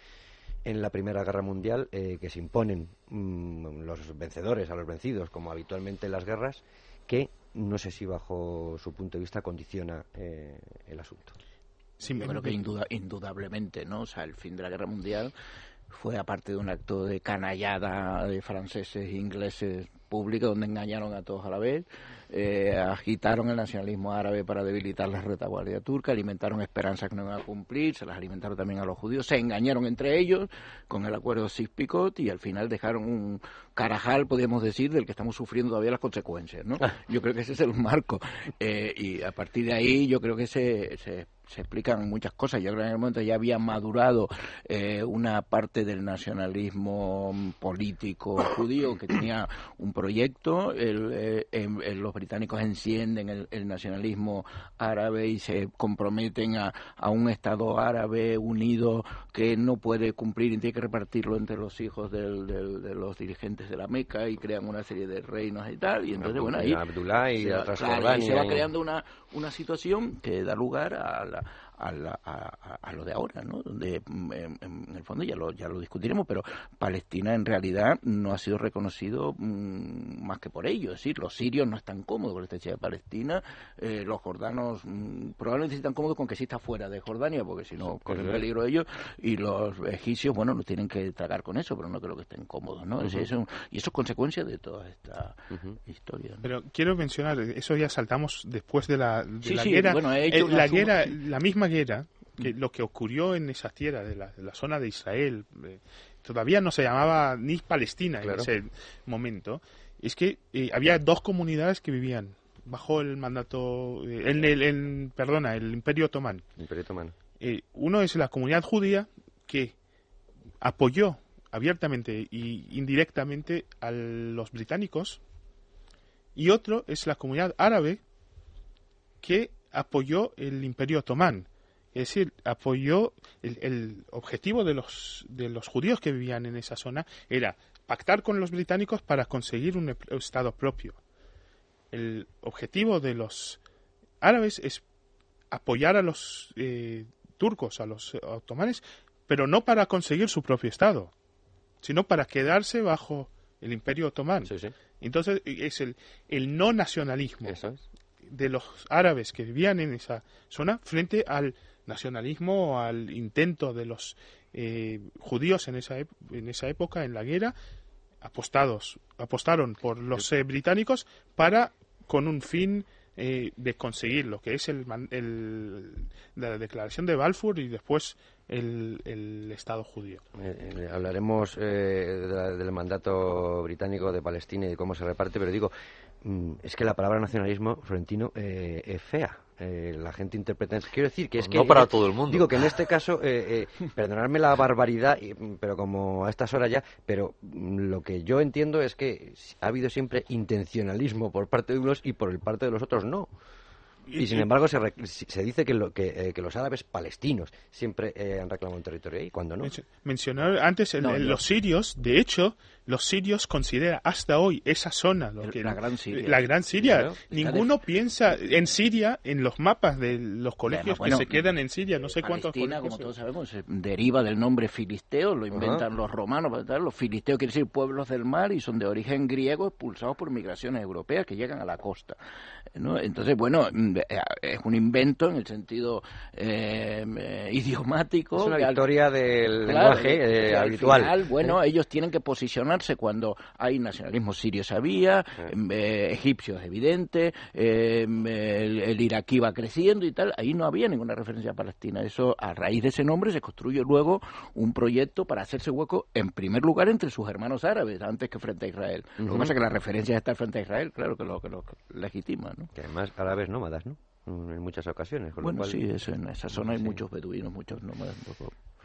en la Primera Guerra Mundial eh, que se imponen mm, los vencedores a los vencidos, como habitualmente en las guerras, que no sé si bajo su punto de vista condiciona el asunto. Sí, Yo creo que indudablemente, ¿no? O sea, el fin de la Guerra Mundial fue aparte de un acto de canallada de franceses e ingleses pública donde engañaron a todos a la vez, eh, agitaron el nacionalismo árabe para debilitar la retaguardia turca, alimentaron esperanzas que no iban a cumplir, se las alimentaron también a los judíos, se engañaron entre ellos con el acuerdo Sykes-Picot y al final dejaron un carajal, podríamos decir, del que estamos sufriendo todavía las consecuencias, ¿no? [laughs] Yo creo que ese es el marco eh, y a partir de ahí yo creo que se, se se explican muchas cosas. Yo creo que en el momento ya había madurado eh, una parte del nacionalismo político judío que tenía un proyecto. Eh, los británicos encienden el, nacionalismo árabe y se comprometen a, un Estado árabe unido que no puede cumplir y tiene que repartirlo entre los hijos de los dirigentes de la Meca y crean una serie de reinos y tal. Y entonces, bueno, ahí se va creando una, una situación que da lugar a la, a, lo de ahora, ¿no? Donde mm, en, el fondo ya lo, ya lo discutiremos, pero Palestina en realidad no ha sido reconocido mm, más que por ello. Es decir, los sirios no están cómodos con la estancia de Palestina, eh, los jordanos mm, probablemente están cómodos con que sí está fuera de Jordania, porque si no corren peligro ellos, y los egipcios, bueno, no tienen que tragar con eso, pero no creo que estén cómodos, ¿no? y eso es consecuencia de toda esta historia. Pero quiero mencionar, eso ya saltamos después de la, guerra. Eh, la guerra, la misma guerra, que lo que ocurrió en esa tierra de la, zona de Israel, eh, todavía no se llamaba ni Palestina en ese momento, es que eh, había dos comunidades que vivían bajo el mandato, eh, en el, perdona, el Imperio Otomano. Imperio Otomano. uno es la comunidad judía que apoyó abiertamente y indirectamente a los británicos y otro es la comunidad árabe que apoyó el Imperio Otomán. Es decir, apoyó el, objetivo de los, de los judíos que vivían en esa zona era pactar con los británicos para conseguir un Estado propio. El objetivo de los árabes es apoyar a los eh, turcos, a los otomanes, pero no para conseguir su propio Estado, sino para quedarse bajo el imperio otomán. Entonces es el, el no nacionalismo de los árabes que vivían en esa zona frente al nacionalismo, al intento de los eh, judíos en esa, en esa época, en la guerra, apostados, apostaron por los eh, británicos para, con un fin eh, de conseguir lo que es el, el, la declaración de Balfour y después el, el Estado judío. hablaremos del mandato británico de Palestina y de cómo se reparte, pero digo, es que la palabra nacionalismo, Florentino, es fea eh, la gente interpreta. Quiero decir que es que. No para todo el mundo. Digo que en este [laughs] caso, eh, eh, perdonadme la barbaridad, pero como a estas horas ya, pero mm, lo que yo entiendo es que ha habido siempre intencionalismo por parte de unos y por el parte de los otros no. Y sin embargo se, se dice que, lo, que, que, los árabes palestinos siempre han reclamado un territorio ahí, cuando no. Mencionar antes los sirios, de hecho, los sirios consideran hasta hoy esa zona lo que, la Gran Siria. La Gran Siria. Ninguno piensa en Siria, en los mapas de los colegios que se quedan en Siria, no sé cuántos colegios. como todos sabemos, deriva del nombre filisteo, lo inventan los romanos. Los filisteos quieren decir pueblos del mar y son de origen griego expulsados por migraciones europeas que llegan a la costa. Entonces, bueno, mm, eh, es un invento en el sentido eh, eh, idiomático. Es una victoria del lenguaje habitual. bueno, ellos tienen que posicionar cuando hay nacionalismo sirio sabía, eh, egipcio es evidente, eh, el, iraquí va creciendo y tal, ahí no había ninguna referencia a Palestina. Eso, a raíz de ese nombre, se construye luego un proyecto para hacerse hueco, en primer lugar, entre sus hermanos árabes, antes que frente a Israel. Lo que pasa es que la referencia de estar frente a Israel, claro que lo, que lo legitima. ¿no? Que además árabes nómadas, ¿no? en muchas ocasiones. bueno, sí, en esa zona hay muchos beduinos, muchos nómadas,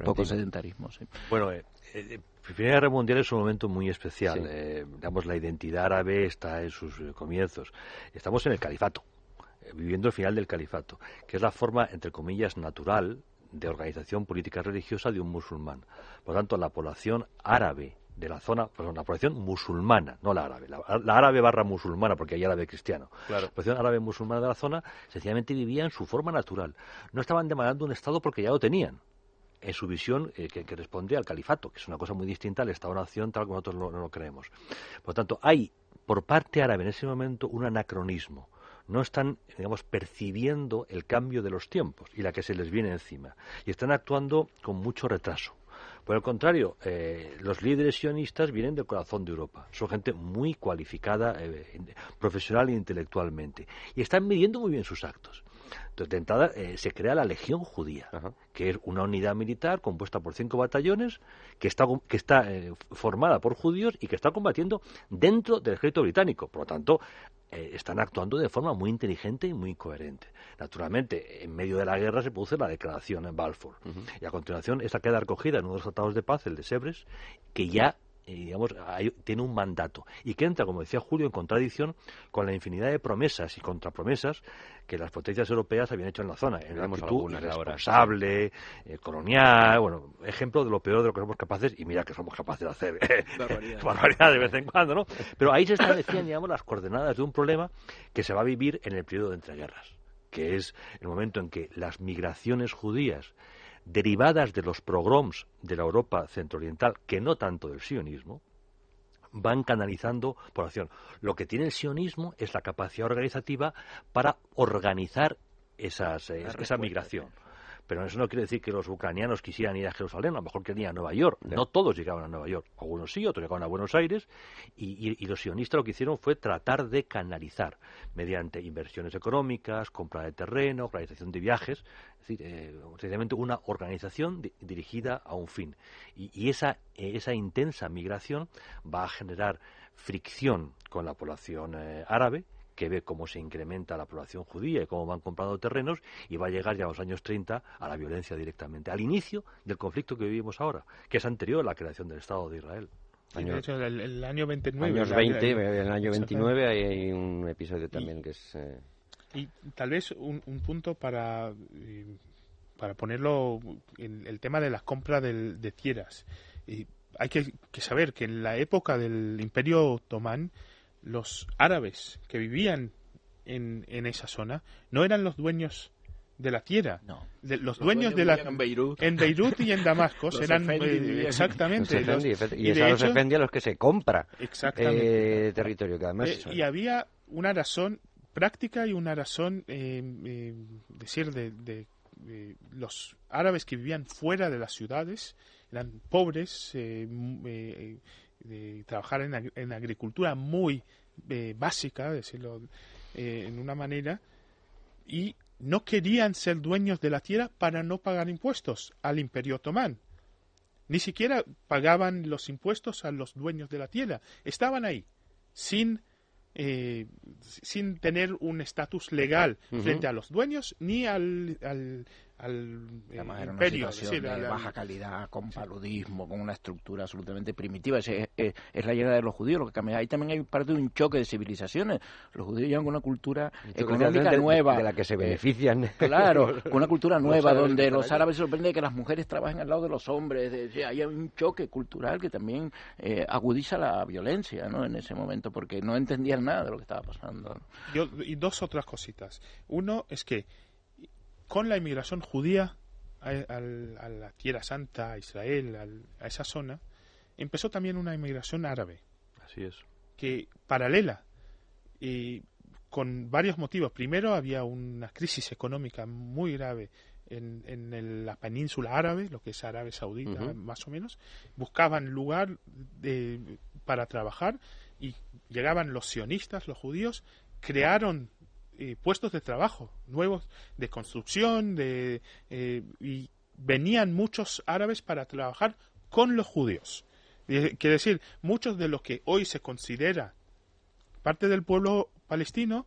poco, sedentarismo. Sí. Bueno, eh, eh, la Primera Guerra Mundial es un momento muy especial. Eh, digamos, la identidad árabe está en sus comienzos. Estamos en el califato, viviendo el final del califato, que es la forma, entre comillas, natural de organización política religiosa de un musulmán. Por lo tanto, la población árabe de la zona, perdón, la población musulmana, no la árabe, la, árabe barra musulmana, porque hay árabe cristiano. La población árabe musulmana de la zona sencillamente vivía en su forma natural. No estaban demandando un Estado porque ya lo tenían en su visión eh, que, que, respondía al califato, que es una cosa muy distinta al Estado-nación tal como nosotros no lo creemos. Por lo tanto, hay por parte árabe en ese momento un anacronismo. No están, digamos, percibiendo el cambio de los tiempos y la que se les viene encima. Y están actuando con mucho retraso. Por el contrario, eh, los líderes sionistas vienen del corazón de Europa. Son gente muy cualificada, eh, profesional e intelectualmente. Y están midiendo muy bien sus actos. Entonces, de entrada, eh, se crea la Legión Judía, que es una unidad militar compuesta por cinco batallones, que está, que está formada por judíos y que está combatiendo dentro del ejército británico. Por lo tanto, eh, están actuando de forma muy inteligente y muy coherente. Naturalmente, en medio de la guerra se produce la declaración en Balfour. Y a continuación, esta queda recogida en uno de los tratados de paz, el de Sebres, que ya eh, digamos, tiene un mandato y que entra, como decía Julio, en contradicción con la infinidad de promesas y contrapromesas que las potencias europeas habían hecho en la zona. En la actitud irresponsable, eh, colonial, bueno, ejemplo de lo peor de lo que somos capaces, y mira que somos capaces de hacer [laughs] eh, barbaridad de vez en cuando, ¿no? Pero ahí se establecían, digamos, las coordenadas de un problema que se va a vivir en el periodo de entreguerras, que es el momento en que las migraciones judías derivadas de los pogroms de la Europa centrooriental, que no tanto del sionismo, van canalizando población. Lo que tiene el sionismo es la capacidad organizativa para organizar esas, eh, esa migración pero eso no quiere decir que los ucranianos quisieran ir a Jerusalén, a lo mejor querían a Nueva York. No todos llegaban a Nueva York, algunos sí, otros llegaban a Buenos Aires, y, los sionistas lo que hicieron fue tratar de canalizar mediante inversiones económicas, compra de terreno, organización de viajes, es decir, eh, una organización dirigida a un fin. Y, esa, esa intensa migración va a generar fricción con la población eh, árabe, que ve cómo se incrementa la población judía y cómo van comprando terrenos y va a llegar ya a los años 30 a la violencia directamente, al inicio del conflicto que vivimos ahora, que es anterior a la creación del Estado de Israel. de hecho, el, año 29. Años 20, en el año 29 hay, un episodio también que es... Eh, y tal vez un, punto para, para ponerlo en el tema de las compras de tierras. Y hay que, que, saber que en la época del Imperio Otomán los árabes que vivían en, en esa zona no eran los dueños de la tierra. No. De- los, dueños, de la en Beirut. en Beirut y en [laughs] Damasco Los eran eh, exactamente Los los- efendi, efecti- y, y es a los efendi a los que se compra exactamente eh, territorio, que además Eh, y había una razón práctica y una razón, eh, eh, decir, de, de- de los árabes que vivían fuera de las ciudades, eran pobres, eh, eh, de trabajar en, ag- en agricultura muy eh, básica, decirlo eh, en una manera, y no querían ser dueños de la tierra para no pagar impuestos al imperio otomán. Ni siquiera pagaban los impuestos a los dueños de la tierra. Estaban ahí, sin, eh, sin tener un estatus legal frente a los dueños ni al, al, al, eh, Además imperio. es situación decir, de al- baja calidad, con paludismo, con una estructura absolutamente primitiva. Es, es- es la llegada de los judíos lo que cambia. Ahí también hay parte de un choque de civilizaciones. Los judíos llegan con una cultura económica de, nueva. de la que se Eh, benefician. Claro, con una cultura [laughs] nueva donde los árabes se sorprenden de que las mujeres trabajen al lado de los hombres. de- de- hay un choque cultural que también eh, agudiza la violencia ¿no? en ese momento porque no entendían nada de lo que estaba pasando. ¿no? Yo- y dos otras cositas. Uno es que con la inmigración judía a, a la Tierra Santa, a Israel, al- a esa zona, empezó también una inmigración árabe, Así es. que paralela, y con varios motivos. Primero había una crisis económica muy grave en, en el- la península árabe, lo que es Arabia Saudita, más o menos. Buscaban lugar de- para trabajar y llegaban los sionistas, los judíos, crearon eh, puestos de trabajo nuevos de construcción de, eh, y venían muchos árabes para trabajar con los judíos. Eh, Quiere decir, muchos de los que hoy se considera parte del pueblo palestino,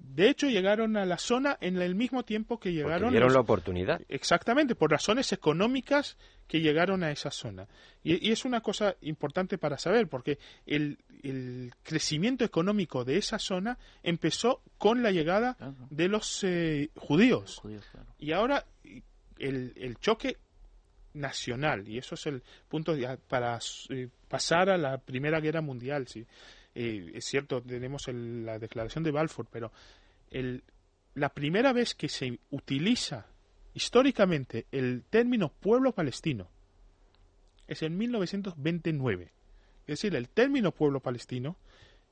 de hecho llegaron a la zona en el mismo tiempo que llegaron vieron los- la oportunidad. Exactamente, por razones económicas que llegaron a esa zona. Y, y es una cosa importante para saber, porque el, el crecimiento económico de esa zona empezó con la llegada Claro. de los eh, judíos. Judíos, claro. Y ahora el, el choque nacional, y eso es el punto ya para eh, pasar a la Primera Guerra Mundial. Sí. Es cierto, tenemos el- la declaración de Balfour, pero el, la primera vez que se utiliza históricamente el término pueblo palestino es en 1929. Es decir, el término pueblo palestino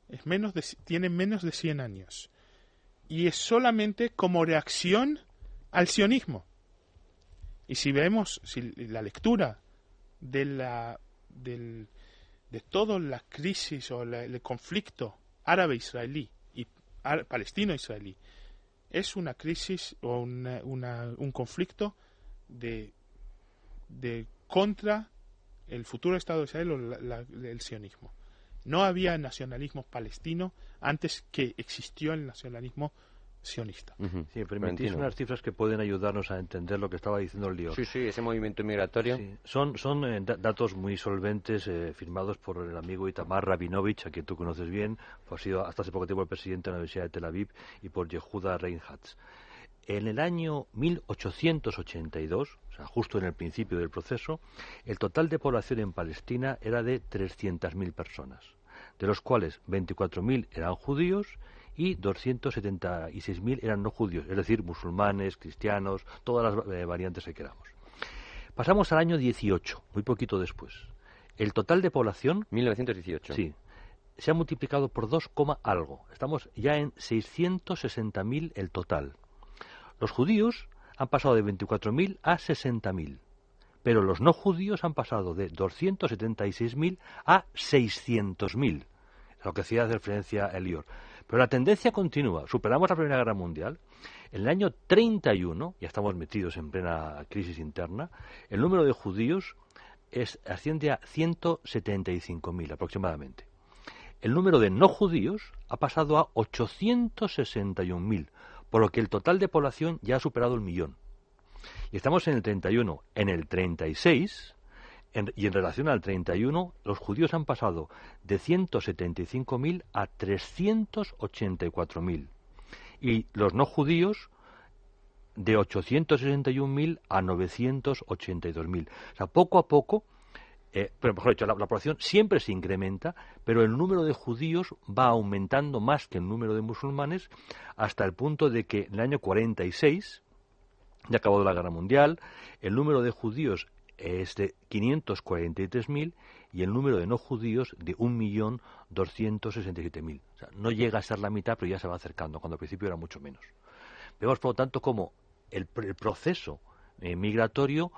es menos de, tiene menos de 100 años. Y es solamente como reacción al sionismo. Y si vemos si la lectura de la del, de toda la crisis o el conflicto árabe-israelí y palestino-israelí es una crisis o un conflicto de, de contra el futuro Estado de Israel o la- la- el sionismo. No había nacionalismo palestino antes que existió el nacionalismo sionista. Ujú. Si me permitís Valentino. unas cifras que pueden ayudarnos a entender lo que estaba diciendo el lío. Sí, sí, ese movimiento migratorio. Sí, Son, son eh, da- datos muy solventes eh, firmados por el amigo Itamar Rabinovich, a quien tú conoces bien, fue- ha sido hasta hace poco tiempo el presidente de la Universidad de Tel Aviv, y por Yehuda Reinhardt. En el año 1882, o sea, justo en el principio del proceso, el total de población en Palestina era de 300.000 personas, de los cuales 24.000 eran judíos y 276.000 eran no judíos, es decir, musulmanes, cristianos, todas las eh, variantes que queramos. Pasamos al año 18, muy poquito después. El total de población, 1918. sí, se ha multiplicado por 2, coma algo. Estamos ya en 660.000 el total. Los judíos han pasado de 24.000 a 60.000, pero los no judíos han pasado de 276.000 a 600.000, a lo que hacía referencia Elior. Pero la tendencia continúa. Superamos la Primera Guerra Mundial. En el año 31, ya estamos metidos en plena crisis interna, el número de judíos es, asciende a 175.000 aproximadamente. El número de no judíos ha pasado a 861.000, por lo que el total de población ya ha superado el millón. Y estamos en el 31. En el 36, en- y en relación al 31, los judíos han pasado de 175.000 a 384.000. Y los no judíos de 861.000 a 982.000. O sea, poco a poco, eh, pero mejor dicho, la, la población siempre se incrementa, pero el número de judíos va aumentando más que el número de musulmanes hasta el punto de que en el año 46 ya acabado la guerra mundial, el número de judíos es de 543.000 y el número de no judíos de 1.267.000. O sea, no llega a ser la mitad, pero ya se va acercando, cuando al principio era mucho menos. Vemos, por lo tanto, como el, el proceso eh, migratorio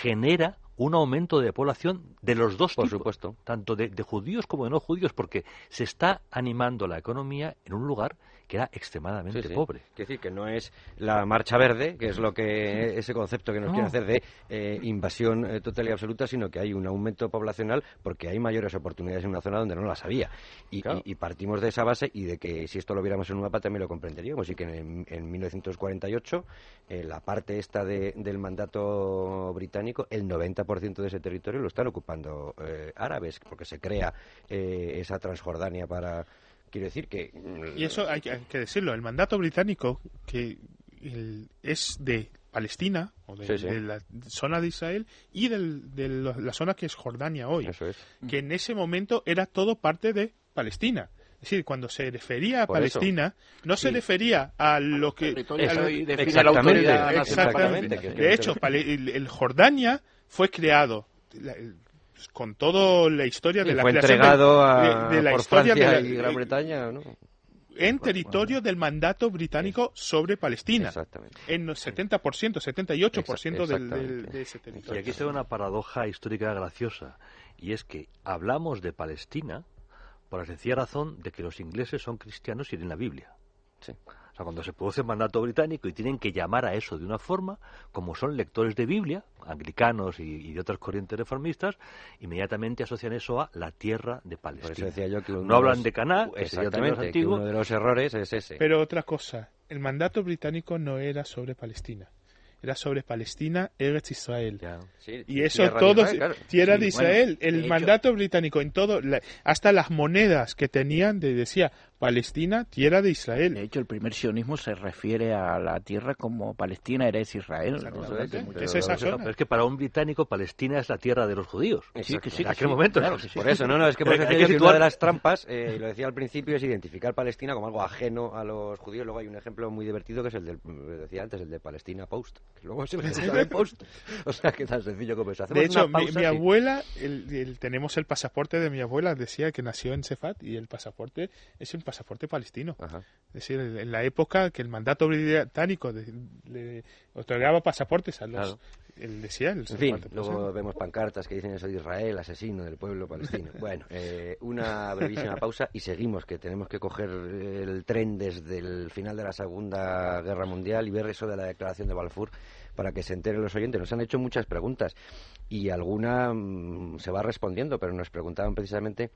genera un aumento de población de los dos Por tipos, supuesto. tanto de, de judíos como de no judíos, porque se está animando la economía en un lugar que era extremadamente Sí, sí. pobre. Quiere decir que no es la marcha verde, que es lo que [laughs] ese concepto que nos No. quieren hacer de eh, invasión eh, total y absoluta, sino que hay un aumento poblacional porque hay mayores oportunidades en una zona donde no las había. Y, Claro. y- y partimos de esa base y de que si esto lo viéramos en un mapa también lo comprenderíamos. Y que en, en 1948, eh, la parte esta de- del mandato británico, el 90% de ese territorio lo están ocupando eh, árabes, porque se crea eh, esa Transjordania para... Quiero decir que... Y eso hay, que- hay que decirlo, el mandato británico que el- es de Palestina, o de, Sí, sí. de la zona de Israel, y del- de la zona que es Jordania hoy, Eso es. que en ese momento era todo parte de Palestina. Es decir, cuando se refería a Por eso. Palestina, no se Sí. refería a lo que... a la Exactamente, De hecho, el, Jordania fue creado la- el- con toda la historia de la fue creación de- entregado a, de, de la por historia Francia de la- y Gran Bretaña, ¿no? en territorio del mandato británico sobre Palestina. Exactamente. En el 70%, 78% del, Exactamente. del- de ese Y territorio. aquí se ve una paradoja histórica graciosa, y es que hablamos de Palestina por la sencilla razón de que los ingleses son cristianos y leen la Biblia. Sí. O sea, cuando se produce el mandato británico y tienen que llamar a eso de una forma, como son lectores de Biblia, anglicanos y, y de otras corrientes reformistas, inmediatamente asocian eso a la tierra de Por eso Palestina. decía yo que No de hablan los- de Caná, que sería Exactamente, que uno de los errores es ese. Pero otra cosa, el mandato británico no era sobre Palestina, era sobre Palestina, Eretz Israel. Ya. Sí, Y eso todo, Israel, claro. tierra Sí, de Israel. el hecho- mandato británico en todo, la- hasta las monedas que tenían, de, decía Palestina, tierra de De Israel. hecho, el primer sionismo se refiere a la tierra como Palestina eres Israel. ¿no? Es esa Pero, zona. es que para un británico Palestina es la tierra de los judíos. Sí, que sí, en que aquel sí, momento. claro. Por eso, no, no, es que por eso que yo que situar- una de las trampas, eh, y lo decía al principio, es identificar Palestina como algo ajeno a los judíos. Luego hay un ejemplo muy divertido que es el del, decía antes, el de Palestina Post. Que luego se en Post. O sea, que tan sencillo como eso. Hacemos De hecho, una mi, pausa, mi sí. abuela, el- el- tenemos el pasaporte de mi abuela, decía que nació en Cefat y el pasaporte es un pasaporte palestino. Ajá. Es decir, en la época que el mandato británico de- le otorgaba pasaportes a los... Claro. Él decía, el En fin, pasaporte luego palestino. vemos pancartas que dicen eso de Israel, asesino del pueblo palestino. [laughs] Bueno, eh, una brevísima pausa y seguimos, que tenemos que coger el tren desde el final de la Segunda Guerra Mundial y ver eso de la declaración de Balfour para que se enteren los oyentes. Nos han hecho muchas preguntas y alguna mm, se va respondiendo, pero nos preguntaban precisamente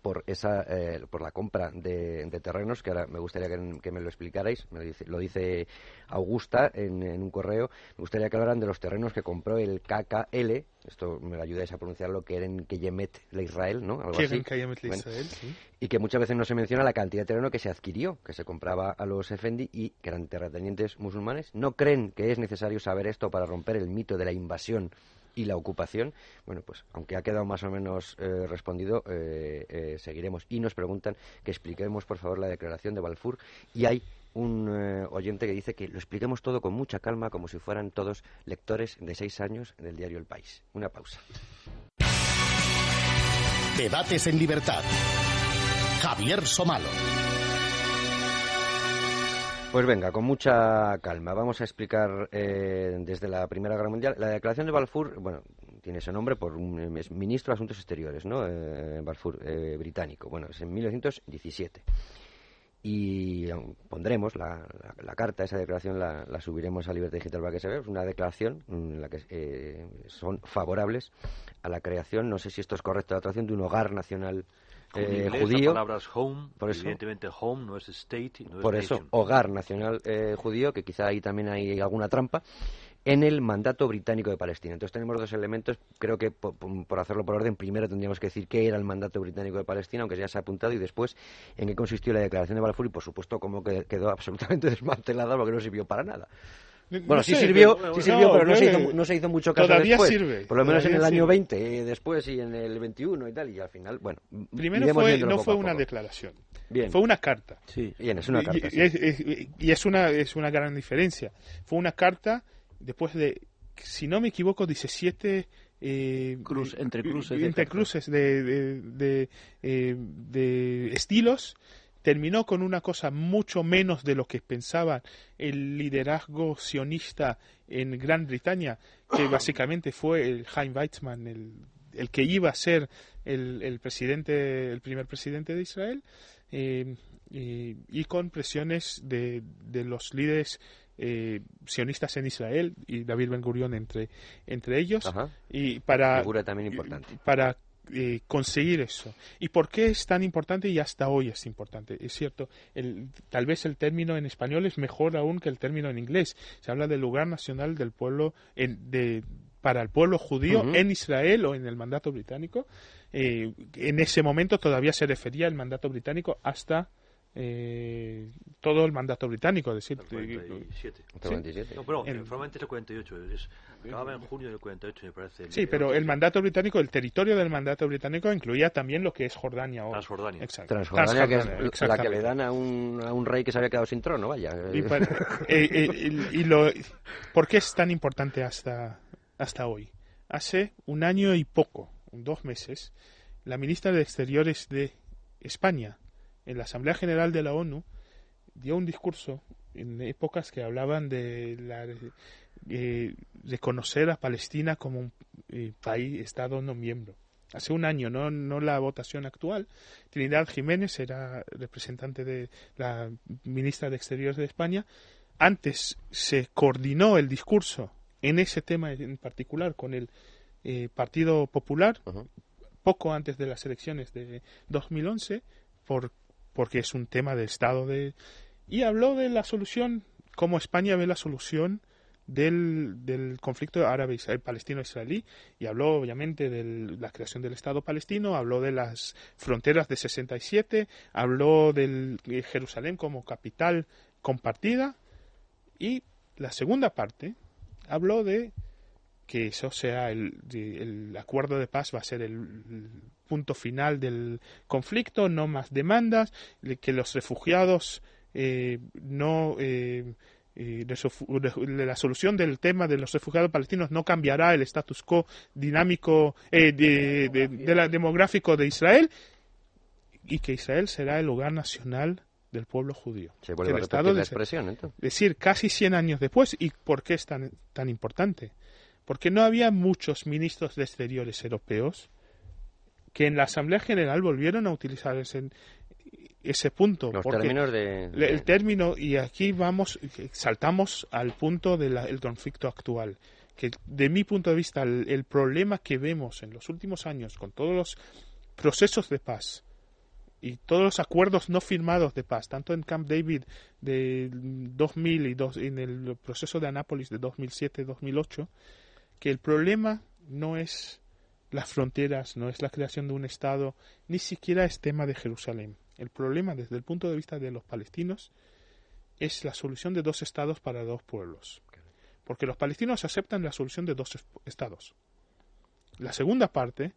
por esa eh, por la compra de, de terrenos que ahora me gustaría que, que me lo explicarais. Me lo dice, lo dice Augusta en, en un correo. Me gustaría que hablaran de los terrenos que compró el KKL esto me lo ayudáis a pronunciarlo que eran Keyemet le Israel no algo así. Bueno, Israel, sí. y que muchas veces no se menciona la cantidad de terreno que se adquirió, que se compraba a los Efendi y que eran terratenientes musulmanes. ¿No creen que es necesario saber esto para romper el mito de la invasión y la ocupación? Bueno, pues aunque ha quedado más o menos eh, respondido, eh, eh, seguiremos. Y nos preguntan que expliquemos, por favor, la declaración de Balfour. Y hay un oyente que dice que lo expliquemos todo con mucha calma, como si fueran todos lectores de seis años del diario El País. Una pausa. Debates en libertad. Javier Somalo. Pues venga, con mucha calma. Vamos a explicar eh, desde la Primera Guerra Mundial. La declaración de Balfour, bueno, tiene ese nombre por un es ministro de Asuntos Exteriores, ¿no? Eh, Balfour, eh, británico. Bueno, es en 1917. Y um, pondremos la, la- carta, esa declaración la, la subiremos a Libertad Digital para que se vea. Es una declaración en la que eh, son favorables a la creación, no sé si esto es correcto, la traducción de un hogar nacional eh, judío. La palabra es home, Por eso- evidentemente home no es state, no es por eso nation. hogar nacional eh, judío, que quizá ahí también hay alguna trampa, en el mandato británico de Palestina. Entonces tenemos dos elementos, creo que po- po- por, hacerlo por orden, primero tendríamos que decir qué era el mandato británico de Palestina, aunque ya se ha apuntado, y después en qué consistió la declaración de Balfour y por supuesto cómo que- quedó [laughs] absolutamente desmantelada porque no sirvió para nada. Bueno, No sí sé, sirvió, pero- sí sirvió, no, pero no se, hizo, no se hizo mucho caso Todavía después. sirve, Por lo menos en el todavía año sirve. 20, eh, después y en el 21 y tal, y al final, bueno. Primero fue, no fue una declaración, Bien, fue una carta. Sí. bien, es una Y- carta. y, sí. es, es- y es una, es una gran diferencia. Fue una carta después de, si no me equivoco, 17 eh, Cruz, entre cruces, entre de, cruces de, de, de, eh, de, estilos terminó con una cosa mucho menos de lo que pensaba el liderazgo sionista en Gran Bretaña, que [coughs] básicamente fue el Chaim Weizmann, el, el que iba a ser el, el, presidente, el primer presidente de Israel, eh, y, y, con presiones de, de los líderes eh, sionistas en Israel y David Ben Gurion entre, entre ellos Ajá. y para Figura también importante. para eh, conseguir eso. ¿Y por qué es tan importante y hasta hoy es importante? Es cierto, el, tal vez el término en español es mejor aún que el término en inglés. Se habla del lugar nacional del pueblo en, de, para el pueblo judío en Israel o en el mandato británico. Eh, en ese momento todavía se refería el mandato británico hasta eh, todo el mandato británico, es decir, El 47. Hasta 27. No, pero El- formalmente es el 48. Es, acababa en junio del 48, me parece. Sí, pero el mandato británico, el territorio del mandato británico incluía también lo que es Jordania ahora. Transjordania. Exacto. Transjordania, que es Transjordania, la que le dan a un, a un rey que se había quedado sin trono, vaya. Y, para- eh, eh, y- y lo, ¿Por qué es tan importante hasta, hasta hoy? Hace un año y poco, dos meses, la ministra de Exteriores de España, en la Asamblea General de la ONU, dio un discurso en épocas que hablaban de la, eh, reconocer a Palestina como un eh, país, Estado no miembro. Hace un año, no, no la votación actual. Trinidad Jiménez era representante de la ministra de Exteriores de España. Antes se coordinó el discurso en ese tema en particular con el eh, Partido Popular, poco antes de las elecciones de 2011, por, porque es un tema de Estado de... Y habló de la solución, cómo España ve la solución del, del conflicto árabe palestino-israelí y habló obviamente de la creación del Estado palestino, habló de las fronteras de 67, habló de Jerusalén como capital compartida y la segunda parte habló de que eso sea el, el acuerdo de paz va a ser el punto final del conflicto, no más demandas, de que los refugiados eh, no eh, eh, la solución del tema de los refugiados palestinos no cambiará el status quo dinámico eh, de, de- de la demográfico de Israel y que Israel será el lugar nacional del pueblo judío. Se vuelve a el Estado la de- expresión, entonces. es decir, casi 100 años después. ¿Y por qué es tan, tan importante? Porque no había muchos ministros de exteriores europeos que en la Asamblea General volvieron a utilizar ese, ese punto. Los porque términos de... el término, y aquí vamos, saltamos al punto del conflicto actual. Que de mi punto de vista, el, el problema que vemos en los últimos años con todos los procesos de paz y todos los acuerdos no firmados de paz, tanto en Camp David de 2000 y dos, en el proceso de Anápolis de 2007-2008, que el problema no es las fronteras, no es la creación de un Estado, ni siquiera es tema de Jerusalén. El problema desde el punto de vista de los palestinos es la solución de dos estados para dos pueblos. Porque los palestinos aceptan la solución de dos es- estados. La segunda parte,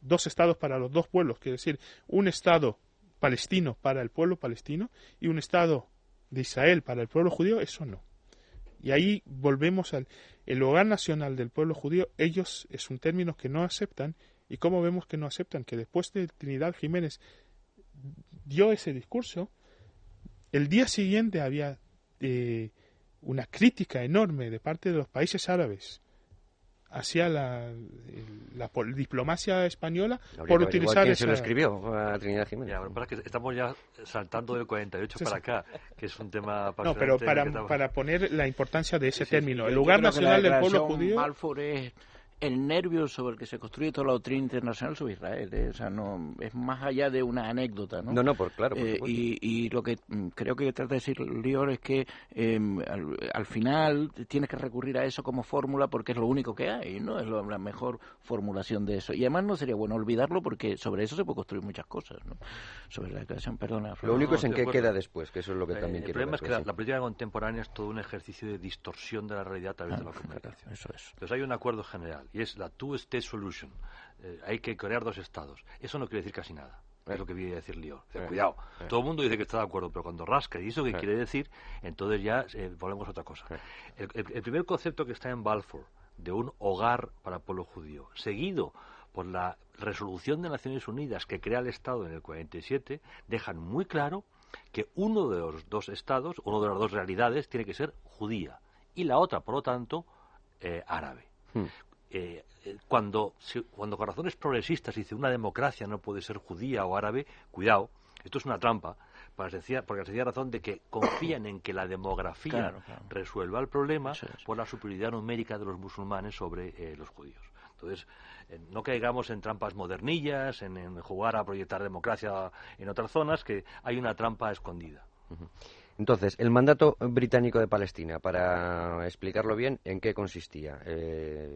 dos estados para los dos pueblos, quiere decir un estado palestino para el pueblo palestino y un estado de Israel para el pueblo judío, eso no. Y ahí volvemos al el hogar nacional del pueblo judío, ellos es un término que no aceptan y cómo vemos que no aceptan que después de Trinidad Jiménez dio ese discurso, el día siguiente había eh, una crítica enorme de parte de los países árabes hacia la, la pol- diplomacia española Habría por utilizar quién se lo esa- escribió a Trinidad Jiménez. Ya, que estamos ya saltando del 48 Sí, para sí. acá, que es un tema No, pero para, estamos- para poner la importancia de ese Sí, sí, término, el lugar nacional del pueblo judío. Balfour es el nervio sobre el que se construye toda la doctrina internacional sobre Israel. ¿eh? O sea, no, es más allá de una anécdota, ¿no? No, no, por claro, por Eh, y, y lo que mm, creo que trata de decir Lior es que eh, al, al final tienes que recurrir a eso como fórmula porque es lo único que hay, ¿no? Es lo- la mejor formulación de eso. Y además no sería bueno olvidarlo porque sobre eso se puede construir muchas cosas, ¿no? Sobre la declaración, perdona. Lo único es en qué queda después, que eso es lo que Eh, también el quiero problema es que la, política contemporánea es todo un ejercicio de distorsión de la realidad a través de la comunicación. Eso es. Entonces hay un acuerdo general y es la two-state solution. Eh, hay que crear dos estados. Eso no quiere decir casi nada. es lo que viene a decir Leo. cuidado, todo el mundo dice que está de acuerdo, pero cuando rasca, ¿y eso qué quiere decir? Entonces ya volvemos a otra cosa. El, el primer concepto que está en Balfour, de un hogar para el pueblo judío, seguido por la resolución de Naciones Unidas que crea el Estado en el 47, dejan muy claro que uno de los dos estados, uno de las dos realidades, tiene que ser judía y la otra, por lo tanto, eh, árabe. Hmm. Eh, eh, cuando, cuando corazones progresistas dice una democracia no puede ser judía o árabe, cuidado, esto es una trampa, por la sencilla razón de que confían en que la demografía resuelva el problema por la superioridad numérica de los musulmanes sobre los judíos. Entonces, no caigamos en trampas modernillas, en, jugar a proyectar democracia en otras zonas, que hay una trampa escondida. Entonces, el mandato británico de Palestina, para explicarlo bien, ¿en qué consistía? Eh,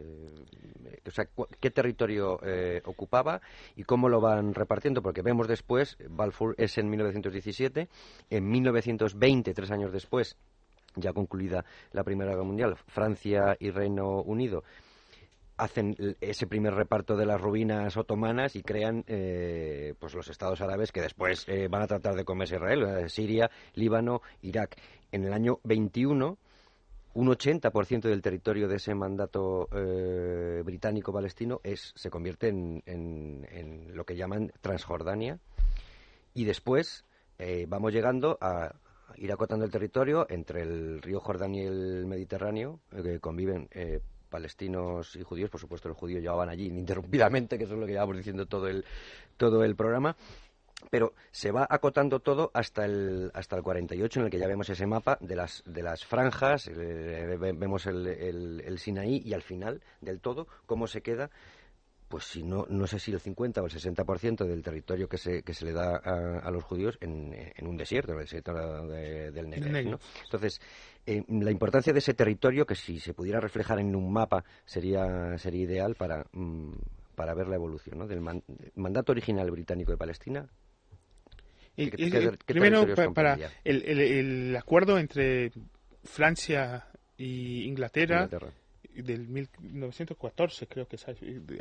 o sea, ¿qué territorio eh, ocupaba y cómo lo van repartiendo? Porque vemos después, Balfour es en 1917, en 1920, tres años después, ya concluida la Primera Guerra Mundial, Francia y Reino Unido hacen ese primer reparto de las ruinas otomanas y crean eh, pues los estados árabes que después eh, van a tratar de comerse Israel, eh, Siria, Líbano, Irak. En el año 21, un 80% del territorio de ese mandato británico-palestino es, se convierte en, en, lo que llaman Transjordania y después vamos llegando a ir acotando el territorio entre el río Jordán y el Mediterráneo, que conviven palestinos y judíos, por supuesto los judíos llevaban allí ininterrumpidamente, que eso es lo que llevamos diciendo todo el, todo el programa, pero se va acotando todo hasta el hasta el 48 en el que ya vemos ese mapa de las de las franjas eh, vemos el, el, Sinaí y al final del todo cómo se queda pues si no no sé si el 50 o el 60% del territorio que se, que se le da a, los judíos en, en, un desierto, en el desierto del Negev. Entonces, eh, la importancia de ese territorio, que si se pudiera reflejar en un mapa, sería, sería ideal para, mm, para ver la evolución ¿no? del mandato original británico de Palestina. primero, para, el, el, acuerdo entre Francia y Inglaterra del 1914, creo que es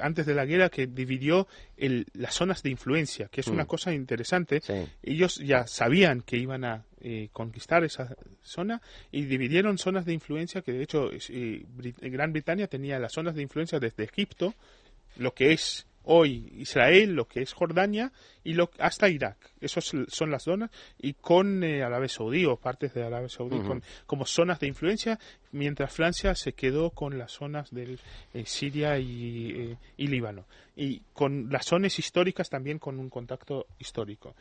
antes de la guerra, que dividió el, las zonas de influencia, que es una mm. cosa interesante. Ellos ya sabían que iban a eh, conquistar esa zona y dividieron zonas de influencia, que de hecho eh, Gran Bretaña tenía las zonas de influencia desde Egipto, lo que es hoy Israel, lo que es Jordania y lo, hasta Irak. Esas son las zonas y con eh, Arabia Saudí o partes de Arabia Saudí como zonas de influencia, mientras Francia se quedó con las zonas de eh, Siria y, eh, y, Líbano. Y con las zonas históricas también con un contacto histórico.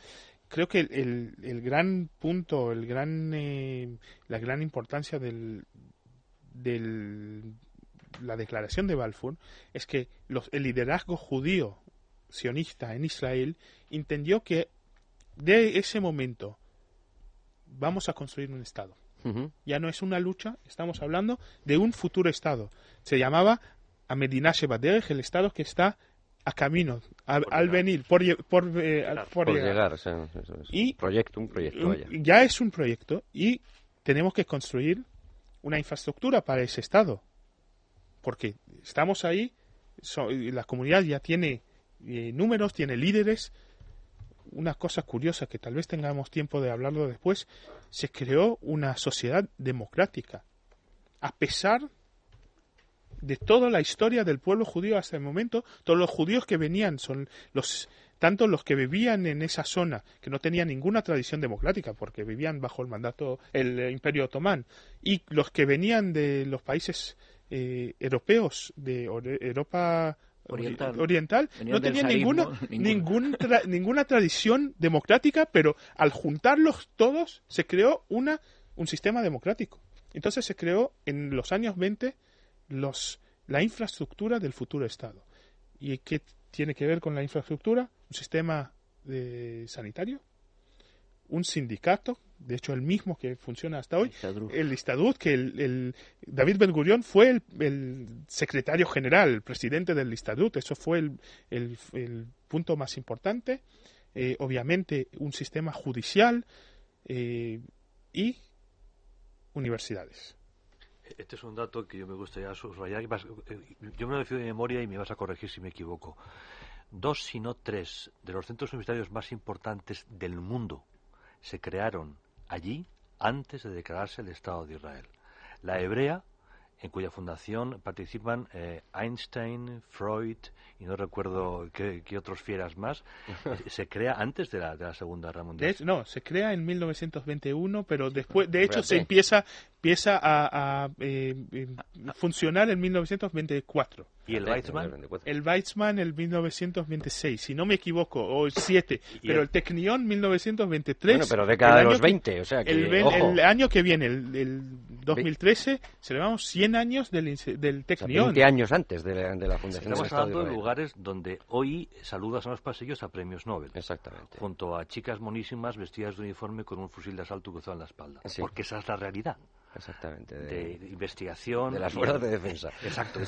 Creo que el, el gran punto, el gran, la gran importancia del, del la declaración de Balfour es que el liderazgo judío sionista en Israel entendió que de ese momento vamos a construir un Estado. Ya no es una lucha, estamos hablando de un futuro Estado. Se llamaba Amedina Shebaderech, el Estado que está a camino, al venir, por, por, eh, llegar. y proyecto, un proyecto. Ya es un proyecto y tenemos que construir una infraestructura para ese Estado porque estamos ahí, la comunidad ya tiene eh, números, tiene líderes. Una cosa curiosa que tal vez tengamos tiempo de hablarlo después, se creó una sociedad democrática. A pesar de toda la historia del pueblo judío hasta el momento, todos los judíos que venían son los tanto los que vivían en esa zona, que no tenían ninguna tradición democrática, porque vivían bajo el mandato, el Imperio Otomán, y los que venían de los países eh, europeos de Europa oriental, no tenían ninguna, [laughs] ninguna tradición democrática, pero al juntarlos todos se creó una, un sistema democrático. Entonces se creó en los años 20 los, la infraestructura del futuro Estado. ¿Y qué tiene que ver con la infraestructura? Un sistema de sanitario, un sindicato de hecho el mismo que funciona hasta hoy, el Istadut, que el, David Ben Gurion fue el, secretario general, el presidente del Istadut, eso fue el, punto más importante. Eh, obviamente un sistema judicial eh, y universidades. Este es un dato que yo me gustaría subrayar. Yo me lo decido de memoria y me vas a corregir si me equivoco. dos, si no tres, de los centros universitarios más importantes del mundo se crearon allí antes de declararse el Estado de Israel. La hebrea, en cuya fundación participan eh, Einstein, Freud y no recuerdo qué, otros fieras más, [laughs] eh, se crea antes de la, de la Segunda Guerra Mundial. no, se crea en 1921, pero después, de hecho, se empieza, empieza a, eh, funcionar en 1924. ¿Y el Weizmann? El Weizmann el 1926, si no me equivoco, o el 7, pero el, Technion 1923. Bueno, pero década de los 20, o sea que, el, año que viene, el, 2013, celebramos 100 años del, del Technion. 20 años antes de la, de la fundación Estamos hablando de lugares donde hoy saludas en los pasillos a premios Nobel. Exactamente. Junto a chicas monísimas vestidas de uniforme con un fusil de asalto cruzado en la espalda. Porque esa es la realidad. Exactamente. De, investigación. De las fuerzas de defensa. Exacto.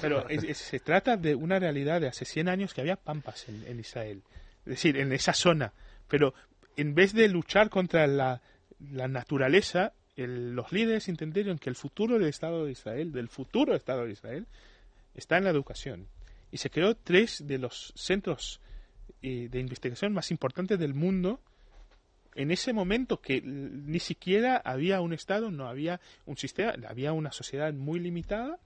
Pero se trata de una realidad de hace 100 años que había pampas en, Israel. Es decir, en esa zona. Pero en vez de luchar contra la, naturaleza, los líderes entendieron que el futuro del Estado de Israel, del futuro Estado de Israel, está en la educación. Y se creó tres de los centros eh, de investigación más importantes del mundo en ese momento que ni siquiera había un Estado, no había un sistema, había una sociedad muy limitada,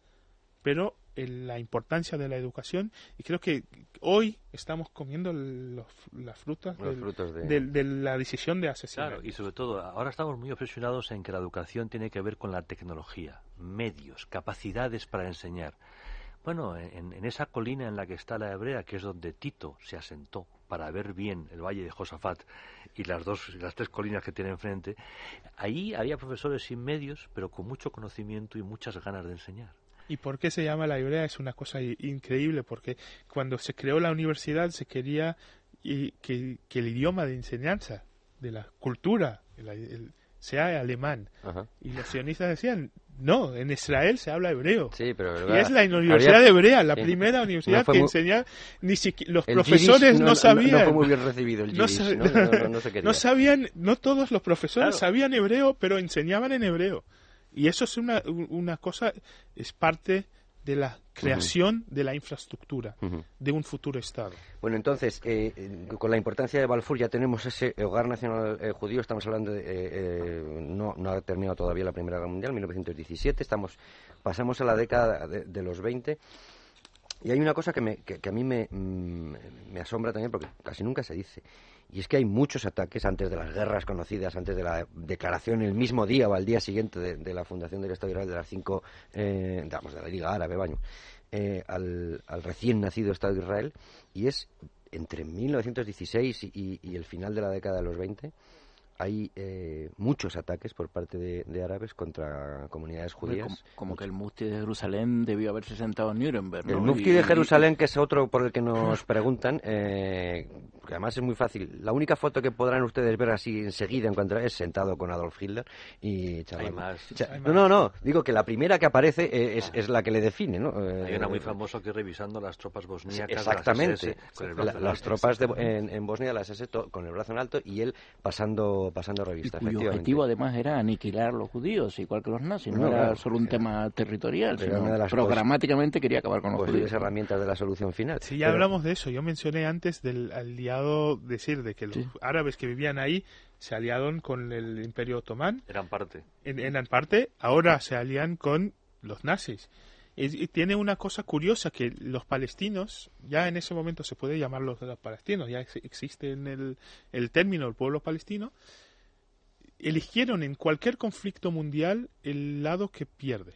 pero la importancia de la educación y creo que hoy estamos comiendo las frutas de... la decisión de asesinar. Claro, y sobre todo, ahora estamos muy obsesionados en que la educación tiene que ver con la tecnología, medios, capacidades para enseñar. Bueno, en, esa colina en la que está la Hebrea, que es donde Tito se asentó para ver bien el valle de Josafat y las dos, las tres colinas que tiene enfrente, ahí había profesores sin medios, pero con mucho conocimiento y muchas ganas de enseñar. ¿Y por qué se llama la Hebrea? Es una cosa increíble, porque cuando se creó la universidad se quería que, el idioma de enseñanza, de la cultura, sea alemán. Y los sionistas decían, no, en Israel se habla hebreo. Sí, pero y es la Universidad de Hebrea, la primera [laughs] universidad que enseña, ni siquiera los profesores no, sabían. No, fue muy bien recibido el no, [laughs] no, sabían, no todos los profesores sabían hebreo, pero enseñaban en hebreo. Y eso es una, una cosa, es parte de la creación de la infraestructura de un futuro Estado. Bueno, entonces, eh, con la importancia de Balfour ya tenemos ese hogar nacional eh, judío, estamos hablando de... Eh, no, no, ha terminado todavía la Primera Guerra Mundial, 1917, estamos, pasamos a la década de, los 20. Y hay una cosa que, me, que, a mí me, mm, me asombra también, porque casi nunca se dice, y es que hay muchos ataques antes de las guerras conocidas, antes de la declaración el mismo día o al día siguiente de, la fundación del Estado de Israel, de las cinco, eh, digamos, de la Liga Árabe, eh, al, recién nacido Estado de Israel, y es entre 1916 y, y el final de la década de los 20 hay eh, muchos ataques por parte de, árabes contra comunidades judías. Como, que el mufti de Jerusalén debió haberse sentado en Nuremberg. El mufti de Jerusalén, que es otro por el que nos preguntan, eh, que además es muy fácil. La única foto que podrán ustedes ver así enseguida encontrar es sentado con Adolf Hitler y No, no, no. Digo que la primera que aparece eh, es, es la que le define, ¿no? Hay una muy famosa que revisando las tropas bosniacas. Exactamente. las, tropas en, en, Bosnia, las SS, con el brazo en alto y él pasando pasando revista. Y cuyo objetivo además era aniquilar a los judíos, igual que los nazis, no, era solo un tema territorial, sino programáticamente quería acabar con los judíos. herramientas de la solución final. Sí, ya hablamos de eso. Yo mencioné antes del aliado, decir, de que los árabes que vivían ahí se aliaron con el Imperio Otomán. Eran parte. eran parte, ahora se alían con los nazis. Y, tiene una cosa curiosa que los palestinos, ya en ese momento se puede llamarlos los palestinos, ya existe en el, el término el pueblo palestino, eligieron en cualquier conflicto mundial el lado que pierde.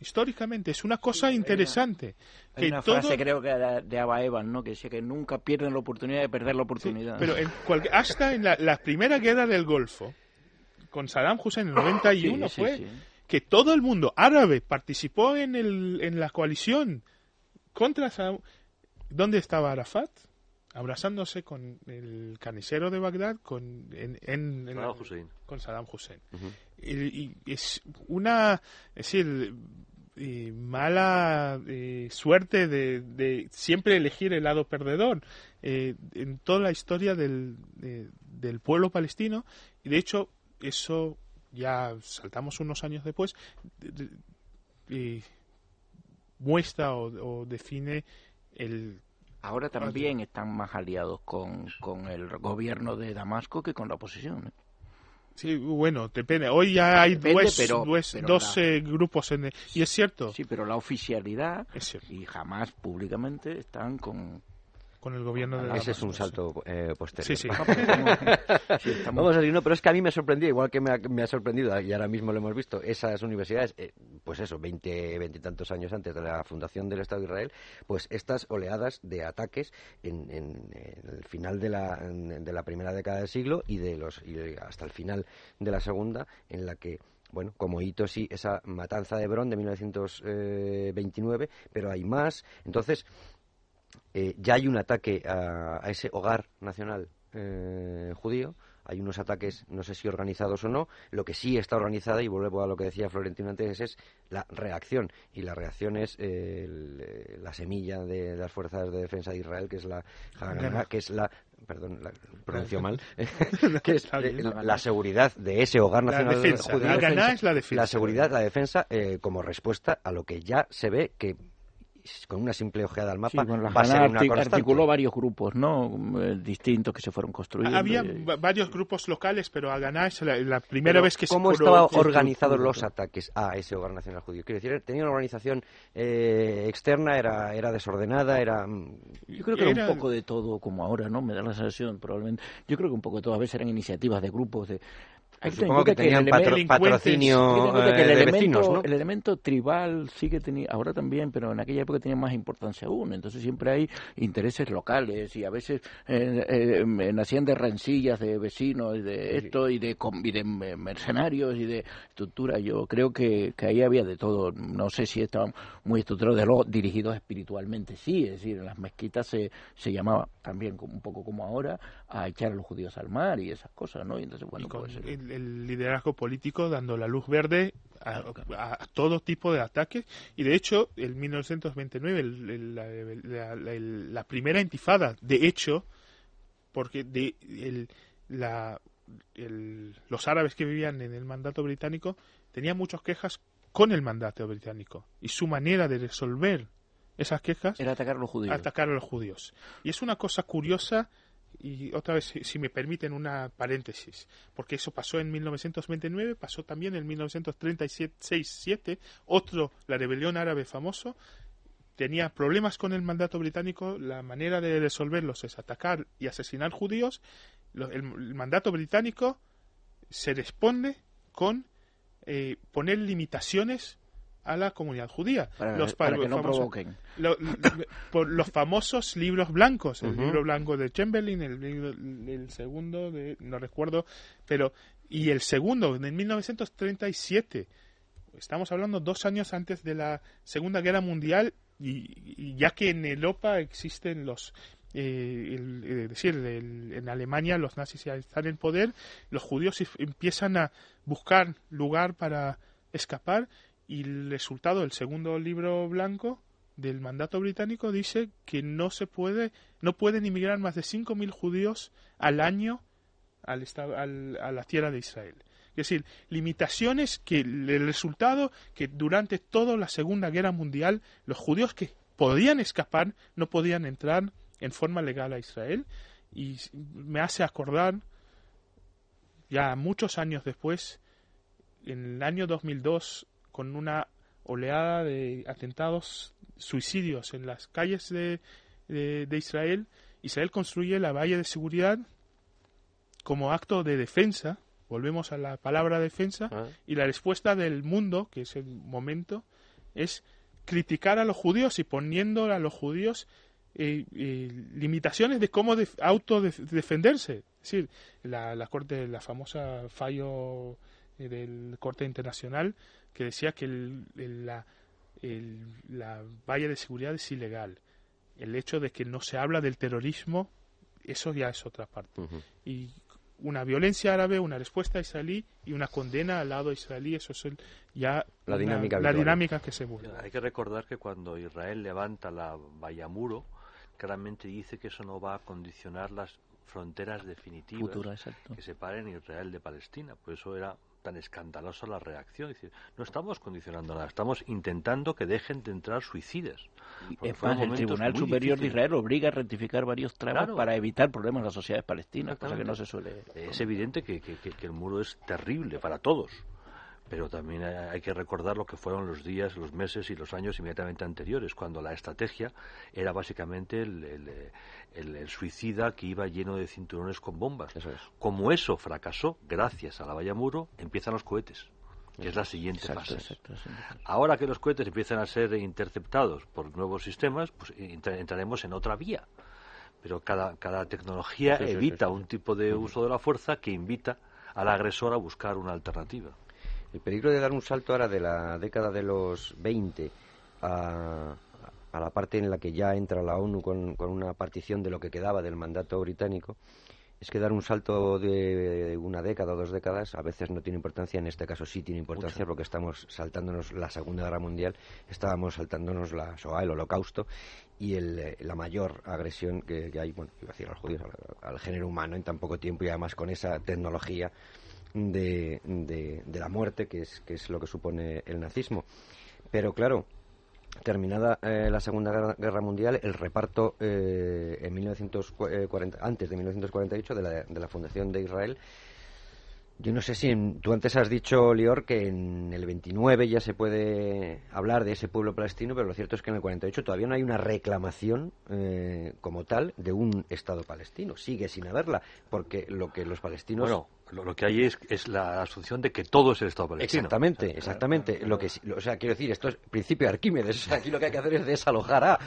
Históricamente es una cosa interesante. Hay una, frase creo que de Abba Evan, ¿no? que decía que nunca pierden la oportunidad de perder la oportunidad. pero hasta en la, primera guerra del Golfo, con Saddam Hussein en el 91 fue que todo el mundo árabe participó en, el, en la coalición contra Saddam. ¿Dónde estaba Arafat? Abrazándose con el carnicero de Bagdad, con, en, Saddam Hussein. Con Saddam Hussein. y, es una, es decir, mala eh, suerte de, siempre elegir el lado perdedor eh, en toda la historia del, del pueblo palestino y de hecho eso ya saltamos unos años después, muestra o, define el Ahora también están más aliados con, con el gobierno de Damasco que con la oposición. ¿eh? Sí, bueno, depende. Hoy ya hay Depende, dos, pero- dos- pero dos, la- eh, grupos en y es cierto, Sí, pero la oficialidad y jamás públicamente están con... con el gobierno de Ese es un salto eh, posterior. Sí, sí. [laughs] Vamos a decir, no, pero es que a mí me sorprendió, igual que me ha, me ha sorprendido, y ahora mismo lo hemos visto, esas universidades, eh, pues eso, 20, 20 y tantos años antes de la fundación del Estado de Israel, pues estas oleadas de ataques en, en- en el final de la, en- de la primera década del siglo y, de los, y hasta el final de la segunda, en la que bueno, como hito sí, esa matanza de Hebrón de 1929, pero hay más. Entonces, eh, ya hay un ataque a, a ese hogar nacional eh, judío. Hay unos ataques, no sé si organizados o no. Lo que sí está organizada, y vuelvo a lo que decía Florentino antes, es la reacción. Y la reacción es eh, el, eh, la semilla de las fuerzas de defensa de Israel, que es la Haganah, que es la. Perdón, la pronuncio mal. [laughs] [laughs] que es eh, la, la seguridad de ese hogar La nacional defensa, judío. la Haganah es la defensa. La seguridad, la defensa, eh, como respuesta a lo que ya se ve que con una simple ojeada al Sí, mapa bueno, la va a ser Haganah una arti- constante. articuló varios grupos, ¿no? Eh, Distintos que se fueron construyendo. Había y- varios grupos locales, pero Haganah es la, la primera Pero vez que ¿Cómo se estaban organizados los ataques a ese hogar nacional judío? Quiero decir, tenía una organización eh, externa, era, era desordenada, era... mm, Yo creo que era Era- un poco de todo, como ahora, ¿no? Me da la sensación, probablemente. Yo creo que un poco de todo. A veces eran iniciativas de grupos de... Hay que Supongo que tenían patro- patrocinio que eh, el de elemento, vecinos, ¿no? el elemento tribal sí que tenía, ahora también, pero en aquella época tenía más importancia aún. Entonces siempre hay intereses locales y a veces eh, eh, nacían de rencillas de vecinos y de esto y de, y de me- mercenarios y de estructura. Yo creo que, que ahí había de todo. No sé si estaban muy estructurados de los dirigidos espiritualmente, sí. Es decir, en las mezquitas se, se llamaba también un poco como ahora a echar a los judíos al mar y esas cosas, ¿no? Y entonces, bueno, y con el, el liderazgo político dando la luz verde a, a- a todo tipo de ataques y de hecho en 1929 el- el- la, la- la- la primera intifada de hecho porque de el- la- los árabes que vivían en el mandato británico tenían muchas quejas con el mandato británico y su manera de resolver esas quejas era atacar a los judíos. atacar a los judíos. Y es una cosa curiosa, y otra vez, si- me permiten una paréntesis, porque eso pasó en 1929, pasó también en 1936-7, otro, la rebelión árabe famoso, tenía problemas con el mandato británico, la manera de resolverlos es atacar y asesinar judíos, el, el mandato británico se responde con eh, poner limitaciones a la comunidad judía. para, Los para que no famosos- provoquen. lo- lo- [laughs] por los famosos libros blancos, el libro blanco de Chamberlain, el, libro- el segundo de, no recuerdo, pero, y el segundo, en 1937, estamos hablando dos años antes de la Segunda Guerra Mundial, y, y ya que en Europa existen los, eh, el- eh, decir, el- en Alemania los nazis ya están en poder, los judíos empiezan a buscar lugar para escapar y el resultado del segundo libro blanco del mandato británico dice que no se puede no pueden inmigrar más de 5.000 judíos al año al, al- a la tierra de Israel. Es decir, limitaciones que el resultado que durante toda la Segunda Guerra Mundial los judíos que podían escapar no podían entrar en forma legal a Israel y me hace acordar ya muchos años después en el año 2002 con una oleada de atentados suicidios en las calles de, de, de Israel Israel construye la valla de seguridad como acto de defensa volvemos a la palabra defensa Ah. y la respuesta del mundo, que es el momento, es criticar a los judíos y poniendo a los judíos eh, eh, limitaciones de cómo def- autodefenderse. Es decir, la, la corte, la famosa fallo del Corte Internacional que decía que el- el- la, el- la valla de seguridad es ilegal. El hecho de que no se habla del terrorismo, eso ya es otra parte y una violencia árabe, una respuesta israelí y una condena al lado israelí, eso es el- ya La una- dinámica la dinámica que se vuelve. Hay que recordar que cuando Israel levanta la valla muro, claramente dice que eso no va a condicionar las fronteras definitivas Futura, que separen Israel de Palestina. Por eso era tan escandalosa la reacción. Es decir, no estamos condicionando nada, estamos intentando que dejen de entrar suicidas. Es más, el Tribunal Superior de Israel obliga a rectificar varios tramos para evitar problemas en las sociedades palestinas, cosa que no se suele. Es evidente que, que, que el muro es terrible para todos pero también hay que recordar lo que fueron los días, los meses y los años inmediatamente anteriores, cuando la estrategia era básicamente el, suicida que iba lleno de cinturones con bombas. Como eso fracasó, gracias a la valla muro, empiezan los cohetes que es la siguiente fase. Ahora que los cohetes empiezan a ser interceptados por nuevos sistemas, pues entraremos en otra vía. Pero cada, cada tecnología evita un tipo de uso de la fuerza que invita al agresor a buscar una alternativa. El peligro de dar un salto ahora de la década de los 20 a, la parte en la que ya entra la ONU con, una partición de lo que quedaba del mandato británico, es que dar un salto de una década o dos décadas a veces no tiene importancia, en este caso sí tiene importancia porque estamos saltándonos la Segunda Guerra Mundial, estábamos saltándonos la SOA, el Holocausto y la mayor agresión que, hay, bueno, iba a decir a los judíos, al género humano en tan poco tiempo y además con esa tecnología de, de, la muerte, que es, que es lo que supone el nazismo. Pero claro, terminada eh, la Segunda Guerra, Mundial, el reparto eh, en 1940, antes de 1948 de la, de la fundación de Israel yo no sé si tú antes has dicho, Lior, que en el 29 ya se puede hablar de ese pueblo palestino, pero lo cierto es que en el 48 todavía no hay una reclamación eh, como tal de un Estado palestino. Sigue sin haberla, porque lo que los palestinos lo, que hay es, es, la asunción de que todo es el Estado palestino. Exactamente, exactamente. Lo que, o sea, quiero decir, esto es principio de Arquímedes. O sea, aquí lo que hay que hacer es desalojar a.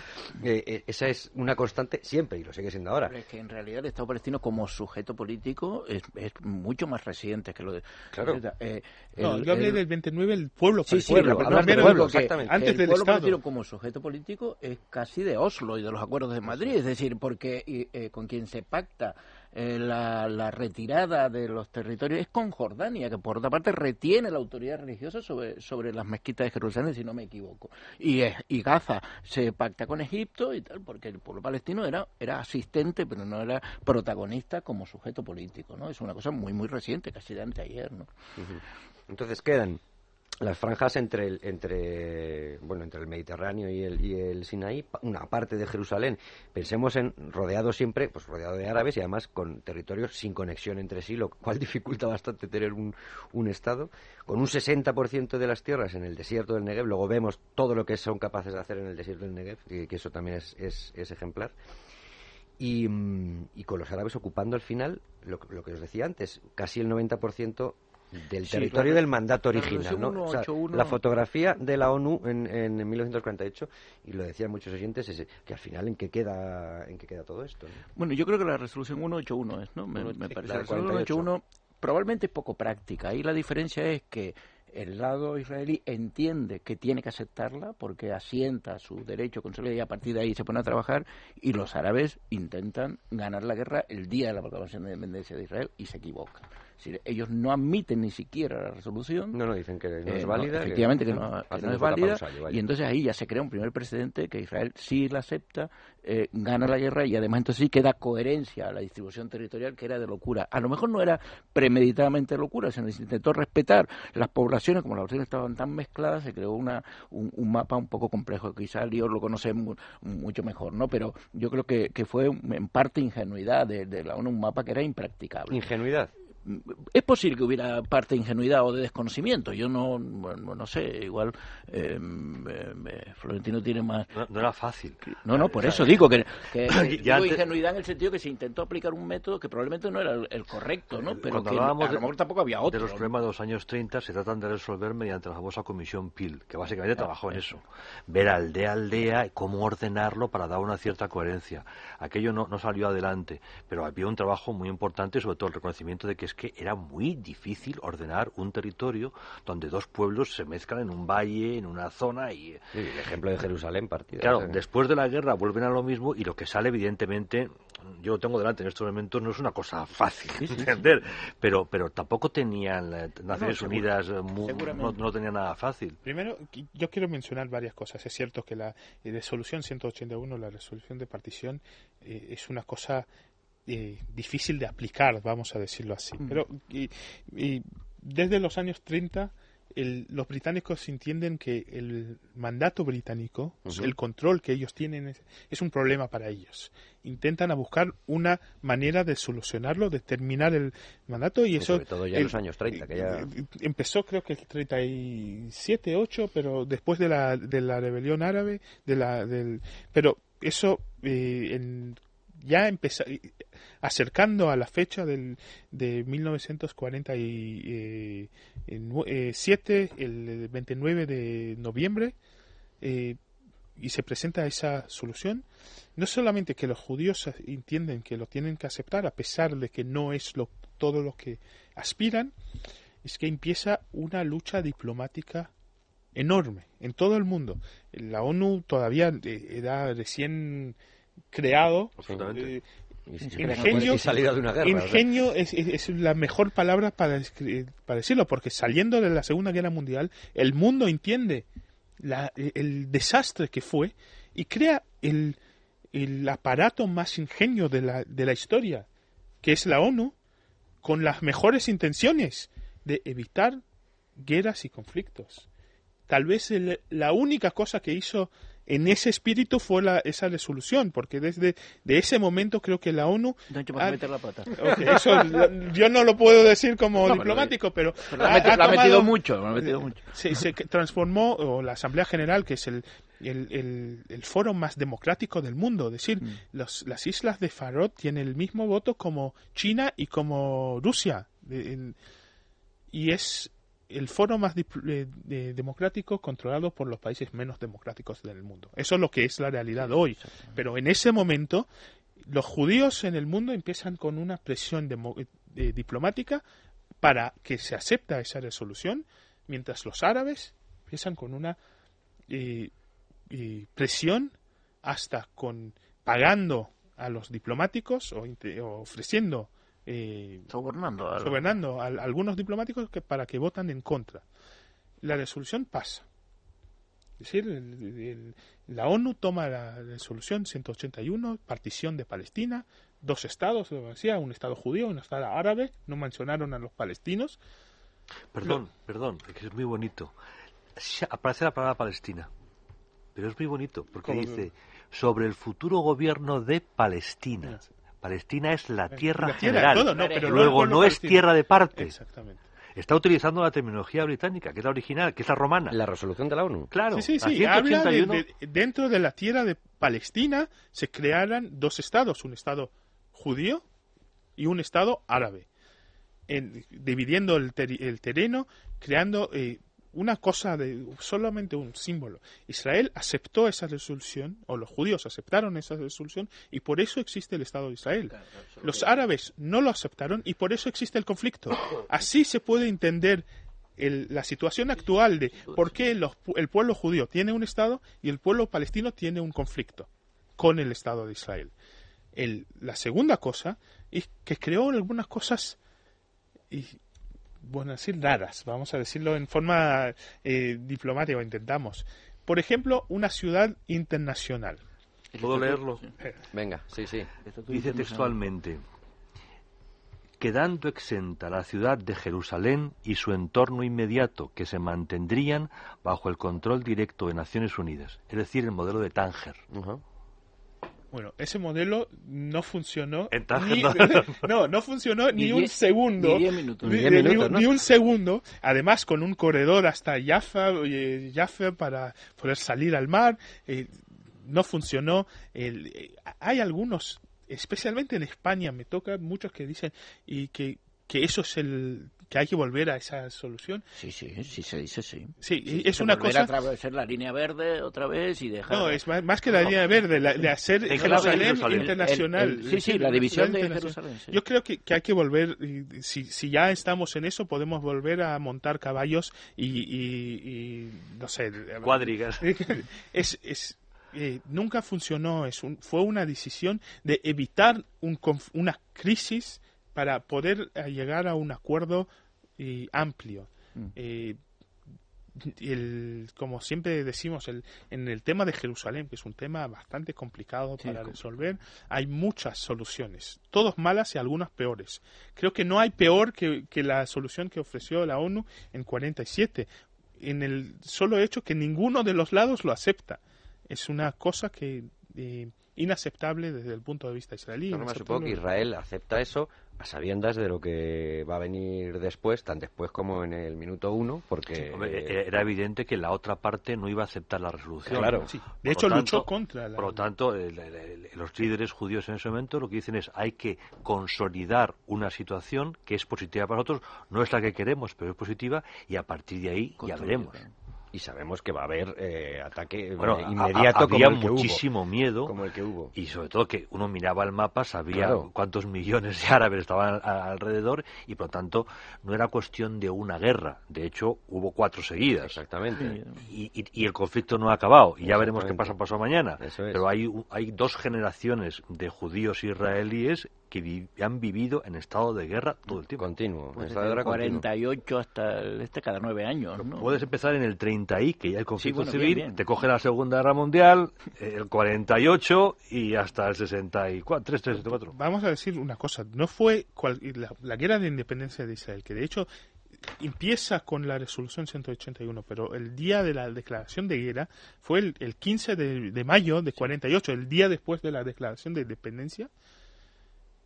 Eh, eh, esa es una constante siempre y lo sigue siendo ahora. es que en realidad el Estado palestino como sujeto político es, es mucho más reciente que lo de. Claro. Eh, no, yo hablé del 29, el pueblo sí, sí, pueblo, pueblo, exactamente. Antes el del pueblo palestino como sujeto político es casi de Oslo y de los acuerdos de Madrid. Es decir, porque con quien se pacta eh, la, retirada de los territorios es con Jordania, que por otra parte retiene la autoridad religiosa sobre, sobre las mezquitas de Jerusalén, si no me equivoco. Y Gaza se pacta con Egipto y tal, porque el pueblo palestino era, era asistente, pero no era protagonista como sujeto político, ¿no? Es una cosa muy, muy reciente, casi de anteayer, ¿no? Entonces quedan las franjas entre el, entre bueno entre el Mediterráneo y el, y el Sinaí una parte de Jerusalén. Pensemos en rodeado siempre pues rodeado de árabes y además con territorios sin conexión entre sí lo cual [laughs] dificulta bastante tener un, un estado. Con un 60% de las tierras en el desierto del Negev luego vemos todo lo que son capaces de hacer en el desierto del Negev que, eso también es, es, ejemplar. Y, y, con los árabes ocupando al final lo, lo que os decía antes casi el 90% del territorio del mandato original, ¿no? la fotografía de la ONU en, en 1948 y lo decían muchos oyentes es que al final en qué queda en qué queda todo esto. Bueno, yo creo que la resolución 181 es, ¿no? Me, parece. La resolución 181 probablemente es poco práctica. Ahí la diferencia es que el lado israelí entiende que tiene que aceptarla porque asienta su derecho con y a partir de ahí se pone a trabajar y los árabes intentan ganar la guerra el día de la proclamación de independencia de Israel y se equivocan ellos no admiten ni siquiera la resolución. No, no, dicen que no es eh, válida. efectivamente, que, no, es válida. y entonces ahí ya se crea un primer precedente que Israel sí la acepta, eh, gana la guerra y además entonces sí queda coherencia a la distribución territorial que era de locura. A lo mejor no era premeditadamente locura, se intentó respetar las poblaciones, como las poblaciones estaban tan mezcladas, se creó una, un, mapa un poco complejo. Quizá Lío lo conoce mucho mejor, ¿no? Pero yo creo que, que fue en parte ingenuidad de, de la ONU, un mapa que era impracticable. ¿Ingenuidad? Es posible que hubiera parte de ingenuidad o de desconocimiento. Yo no, no sé, igual eh, Florentino tiene más. No, era fácil. No, no, por eso digo que, que [coughs] ingenuidad en el sentido que se intentó aplicar un método que probablemente no era el, correcto, ¿no? Pero que a lo mejor tampoco había otro. De los problemas de los años 30 se tratan de resolver mediante la famosa comisión PIL, que básicamente trabajó en eso. Ver aldea a aldea cómo ordenarlo para dar una cierta coherencia. Aquello no, no salió adelante, pero había un trabajo muy importante, sobre todo el reconocimiento de que es que era muy difícil ordenar un territorio donde dos pueblos se mezclan en un valle, en una zona y... el ejemplo de Jerusalén partido. Claro, después de la guerra vuelven a lo mismo y lo que sale evidentemente, yo lo tengo delante en estos momentos, no es una cosa fácil de entender, pero, pero tampoco tenían, Naciones Unidas eh, no, no tenía nada fácil. Primero, yo quiero mencionar varias cosas. Es cierto que la resolución 181, la resolución de partición, eh, es una cosa eh, difícil de aplicar, vamos a decirlo así. Pero y, desde los años 30 el- los británicos entienden que el mandato británico, el control que ellos tienen es, es un problema para ellos. Intentan a buscar una manera de solucionarlo, de terminar el mandato y Y eso sobre todo ya en los años 30, que ya... empezó creo que el 37, 8, pero después de la, de la rebelión árabe, de la, del, pero eso eh, en- ya empezó, acercando a la fecha del, de 1947, el 29 de noviembre, eh, y se presenta esa solución, no solamente que los judíos entienden que lo tienen que aceptar a pesar de que no es lo, todo lo que aspiran, es que empieza una lucha diplomática enorme en todo el mundo. La ONU todavía eh, era recién creado. Eh, Ingenio- y salida de una guerra. o sea. Ingenio es, es- es la mejor palabra para, para decirlo, porque saliendo de la Segunda Guerra Mundial, el mundo entiende la- el desastre que fue y crea el, el aparato más ingenio de la, de la historia, que es la ONU, con las mejores intenciones de evitar guerras y conflictos. Tal vez el- la única cosa que hizo en ese espíritu fue la, esa resolución, porque desde de ese momento creo que la ONU No para Ah, meter la pata. Eso yo no lo puedo decir como No, diplomático, pero, Pero ha- ha metido, ha ha mucho, la ha metido mucho. Se, [laughs] transformó, o la Asamblea General, que es el, el, el- el foro más democrático del mundo, es decir, Mm. los- las islas de Farot tienen el mismo voto como China y como Rusia. De- en- y es el foro más eh, de- democrático controlado por los países menos democráticos del mundo. Eso es lo que es la realidad hoy. Pero en ese momento, los judíos en el mundo empiezan con una presión eh, diplomática para que se acepta esa resolución, mientras los árabes empiezan con una eh, eh, presión hasta con pagando a los diplomáticos o ofreciendo eh, Sobornando. a- sobornando a, a algunos diplomáticos que, para que votan en contra. La resolución pasa. Es decir, el- el- la ONU toma la resolución 181, partición de Palestina, dos estados, lo decía, un estado judío, un estado árabe, no mencionaron a los palestinos. Perdón, perdón, es que es muy bonito. Aparece la palabra Palestina, pero es muy bonito porque ¿Cómo? dice sobre el futuro gobierno de Palestina. Palestina es la tierra La tierra, general. todo, no, pero Luego no es tierra de parte. Exactamente. Está utilizando la terminología británica, que es la original, que es la romana. La resolución de la ONU. Claro, Sí, sí, la sí. Habla de, 181. de- dentro de la tierra de Palestina se crearan dos estados, un estado judío y un estado árabe, En- dividiendo el terreno, creando eh, una cosa de solamente un símbolo. Israel aceptó esa resolución, o los judíos aceptaron esa resolución, y por eso existe el Estado de Israel. Los árabes no lo aceptaron y por eso existe el conflicto. Así se puede entender el- la situación actual de por qué los el pueblo judío tiene un Estado y el pueblo palestino tiene un conflicto con el Estado de Israel. El- la segunda cosa es que creó algunas cosas, y, bueno, decir raras, vamos a decirlo en forma eh, diplomática, o intentamos. Por ejemplo, una ciudad internacional. ¿Puedo leerlo? Venga, sí, sí. Dice textualmente, quedando exenta la ciudad de Jerusalén y su entorno inmediato, que se mantendrían bajo el control directo de Naciones Unidas, es decir, el modelo de Tánger. Bueno, ese modelo no funcionó. Ni, [laughs] no. no, no funcionó ni, Ni un diez- segundo. ni minutos. Minutos, ¿no? ni un segundo. Además, con un corredor hasta Jaffa, eh, Jaffa para poder salir al mar. eh, no funcionó. El- eh, hay algunos, especialmente en España, me toca muchos que dicen y que, que eso es el que hay que volver a esa solución. Sí, sí, sí se dice sí. Sí, Sí, es se una cosa. a atravesar la línea verde otra vez y dejar... No, es más, más que la línea verde, la- de hacer De Jerusalén, Jerusalén. internacional. El- el- sí, sí, la división de. Jerusalén. sí. Yo creo que, que hay que volver, y si, si ya estamos en eso, podemos volver a montar caballos y, y- y, no sé. Cuadrigas. [laughs] Es, es, eh, nunca funcionó, es un- fue una decisión de evitar un, una crisis para poder eh, llegar a un acuerdo eh, amplio. Mm. Eh, el, como siempre decimos, el, en el tema de Jerusalén, que es un tema bastante complicado para resolver, hay muchas soluciones, todas malas y algunas peores. Creo que no hay peor que, que la solución que ofreció la ONU en 47, en el solo hecho que ninguno de los lados lo acepta. Es una cosa que eh, inaceptable desde el punto de vista israelí. No, supongo que Israel acepta eso a sabiendas de lo que va a venir después, tan después como en el minuto uno, porque... E-, era evidente que la otra parte no iba a aceptar la resolución. Claro, de hecho luchó contra Por lo tanto, los líderes judíos en ese momento lo que dicen es hay que consolidar una situación que es positiva para nosotros, no es la que queremos, pero es positiva, y a partir de ahí ya veremos y sabemos que va a haber eh, ataque bueno, inmediato había muchísimo miedo como el que hubo. y sobre todo que uno miraba el mapa sabía cuántos millones de árabes estaban alrededor y por lo tanto no era cuestión de una guerra. De hecho hubo cuatro seguidas. Exactamente. Y, y, el conflicto no ha acabado. Y ya veremos qué pasa pasado mañana. Pero hay hay dos generaciones de judíos israelíes que han vivido en estado de guerra todo el tiempo. Continuo. Pues desde 48 hasta este cada nueve años. Puedes empezar en el 30 y que ya el conflicto civil, te coge la Segunda Guerra Mundial, el 48 y hasta el 64, 364. Vamos a decir una cosa, no fue la, guerra de independencia de Israel, que de hecho empieza con la resolución 181, pero el día de la declaración de guerra fue el, 15 de, de, mayo de 48, el día después de la declaración de independencia,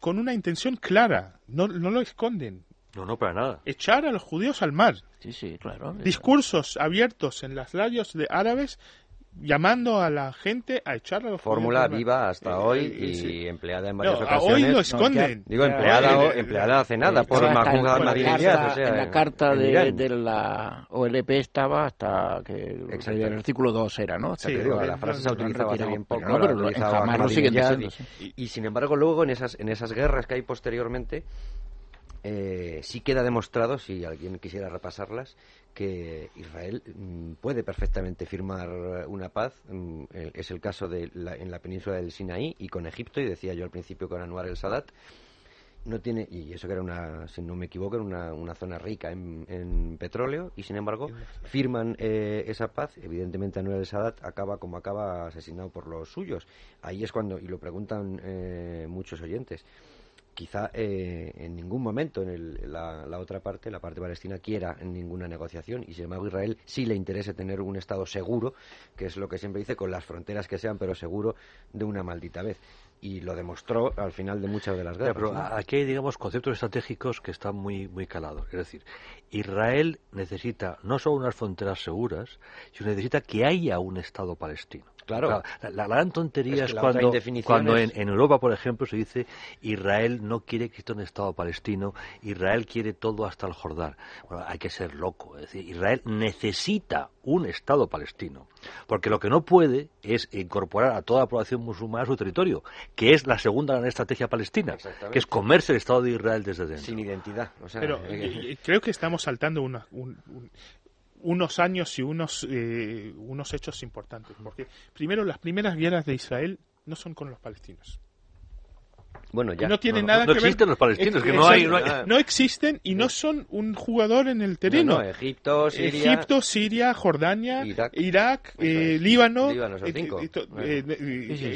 con una intención clara, no, no lo esconden. No, no, para nada. Echar a los judíos al mar. Sí, sí, claro. Discursos abiertos en las radios de árabes llamando a la gente a echar a los Fórmula viva hasta eh, hoy eh, y empleada en varias ocasiones. Hoy lo esconden. Digo, empleada, empleada hace nada por Mahmoud Ahmadinejad. En la carta de, de, la OLP estaba hasta que el artículo 2 era, ¿no? sí, digo, la frase se ha utilizado hace bien poco. No, pero jamás lo siguen diciendo. Y, y sin embargo, luego en esas, en esas guerras que hay posteriormente, eh, sí queda demostrado, si alguien quisiera repasarlas, que Israel mm, puede perfectamente firmar una paz. Mm, es el caso de en la península del Sinaí y con Egipto, y decía yo al principio con Anwar el Sadat. No tiene, y eso que era una, si no me equivoco, era una, una zona rica en, petróleo, y sin embargo firman eh, esa paz. Evidentemente, Anwar el Sadat acaba como acaba asesinado por los suyos. Ahí es cuando, y lo preguntan eh, muchos oyentes, quizá eh, en ningún momento en la, otra parte, la parte palestina, quiera en ninguna negociación y sin embargo Israel sí le interesa tener un Estado seguro, que es lo que siempre dice, con las fronteras que sean, pero seguro de una maldita vez. Y lo demostró al final de muchas de las guerras. pero aquí hay, digamos, conceptos estratégicos que están muy, muy calados. Es decir, Israel necesita no solo unas fronteras seguras, sino necesita que haya un Estado palestino. Claro. La, gran tontería es, cuando, cuando en, Europa, por ejemplo, se dice Israel no quiere que exista un Estado palestino, Israel quiere todo hasta el Jordán. Bueno, hay que ser loco. Es decir, Israel necesita un Estado palestino. Porque lo que no puede es incorporar a toda la población musulmana a su territorio, que es la segunda gran estrategia palestina, que es comerse el Estado de Israel desde dentro. Sin identidad. Pero eh, creo que estamos saltando una, unos años y unos, eh, unos hechos importantes. Porque, primero, las primeras guerras de Israel no son con los palestinos. Bueno, ya. No tienen nada no que existen los palestinos, que no hay, no existen y no son un jugador en el terreno. Egipto, Siria, Egipto, Siria, Jordania, Irak, eh, Líbano,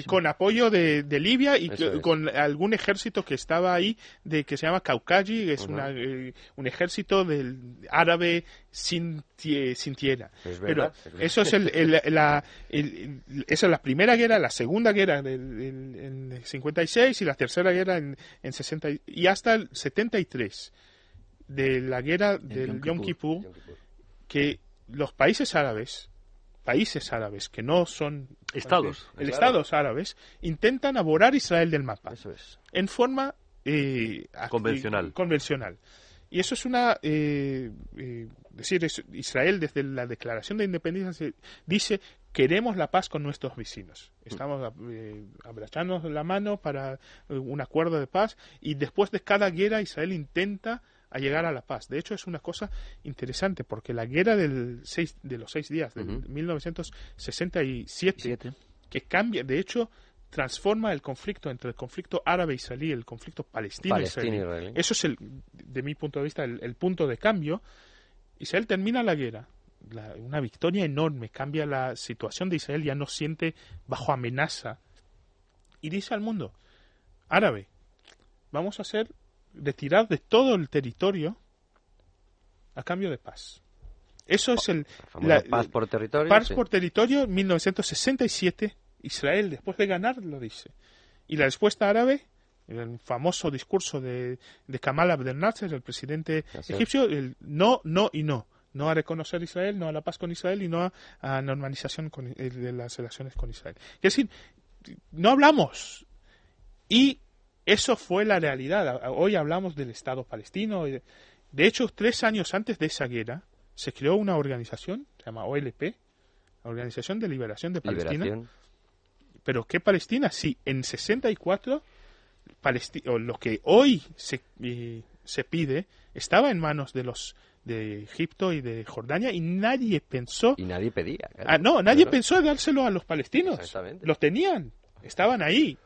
con apoyo de, Libia y con algún ejército que estaba ahí, de que se llama Kaukaji, que es eh, un ejército del árabe sin, sin tierra. Pero eso es el, la, esa es la primera guerra, la segunda guerra en, en 56 y la tercera guerra en, en 60 y hasta el 73 de la guerra del Yom Kippur, que los países árabes países árabes que no son estados, el estados árabes intentan aborar Israel del mapa. Eso es. En forma eh, convencional. convencional. Y eso es una eh, eh decir, Israel desde la declaración de independencia dice queremos la paz con nuestros vecinos. Estamos eh, abrazándonos la mano para eh, un acuerdo de paz y después de cada guerra Israel intenta llegar a la paz. De hecho, es una cosa interesante porque la guerra del seis, de los seis días, de 1967, que cambia, de hecho, transforma el conflicto entre el conflicto árabe-israelí y el conflicto palestino-israelí. Eso es, el, de mi punto de vista, el punto de cambio Israel termina la guerra, una victoria enorme, cambia la situación de Israel, ya no siente bajo amenaza. Y dice al mundo, árabe, vamos a ser retirados de todo el territorio a cambio de paz. Eso es el... La, paz por territorio. Paz por territorio, 1967, Israel, después de ganar, lo dice. Y la respuesta árabe, el famoso discurso de, de Kamal Abdel Nasser, el presidente egipcio, el no, no y no. No a reconocer Israel, no a la paz con Israel y no a, normalización eh, de las relaciones con Israel. Es decir, no hablamos. Y eso fue la realidad. Hoy hablamos del Estado palestino. De hecho, tres años antes de esa guerra, se creó una organización, se llama OLP, Organización de Liberación de Palestina. Pero ¿qué Palestina? Sí, en 64, o lo que hoy se, eh, se pide estaba en manos de los de Egipto y de Jordania y nadie pensó y nadie pedía ah, no nadie pensó dárselo a los palestinos. Los tenían estaban ahí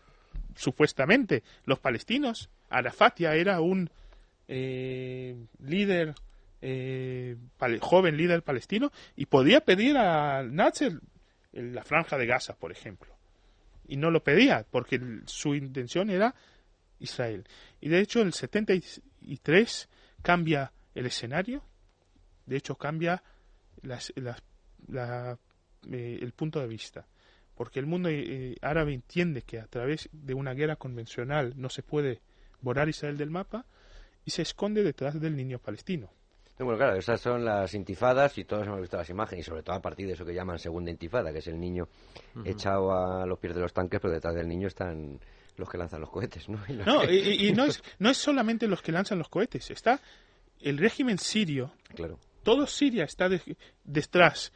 supuestamente. Los palestinos Arafat ya era un eh, líder eh, joven líder palestino y podía pedir a Nasser la franja de Gaza por ejemplo y no lo pedía porque su intención era Israel. Y de hecho el 73 cambia el escenario. De hecho cambia eh, el punto de vista. Porque el mundo eh, árabe entiende que a través de una guerra convencional no se puede borrar Israel del mapa y se esconde detrás del niño palestino. Bueno, claro, esas son las intifadas y todos hemos visto las imágenes, y sobre todo a partir de eso que llaman segunda intifada, que es el niño echado a los pies de los tanques, pero detrás del niño están los que lanzan los cohetes, ¿no? [laughs] Y no, y, no, es, no es solamente los que lanzan los cohetes, está el régimen sirio, claro. todo Siria está detrás,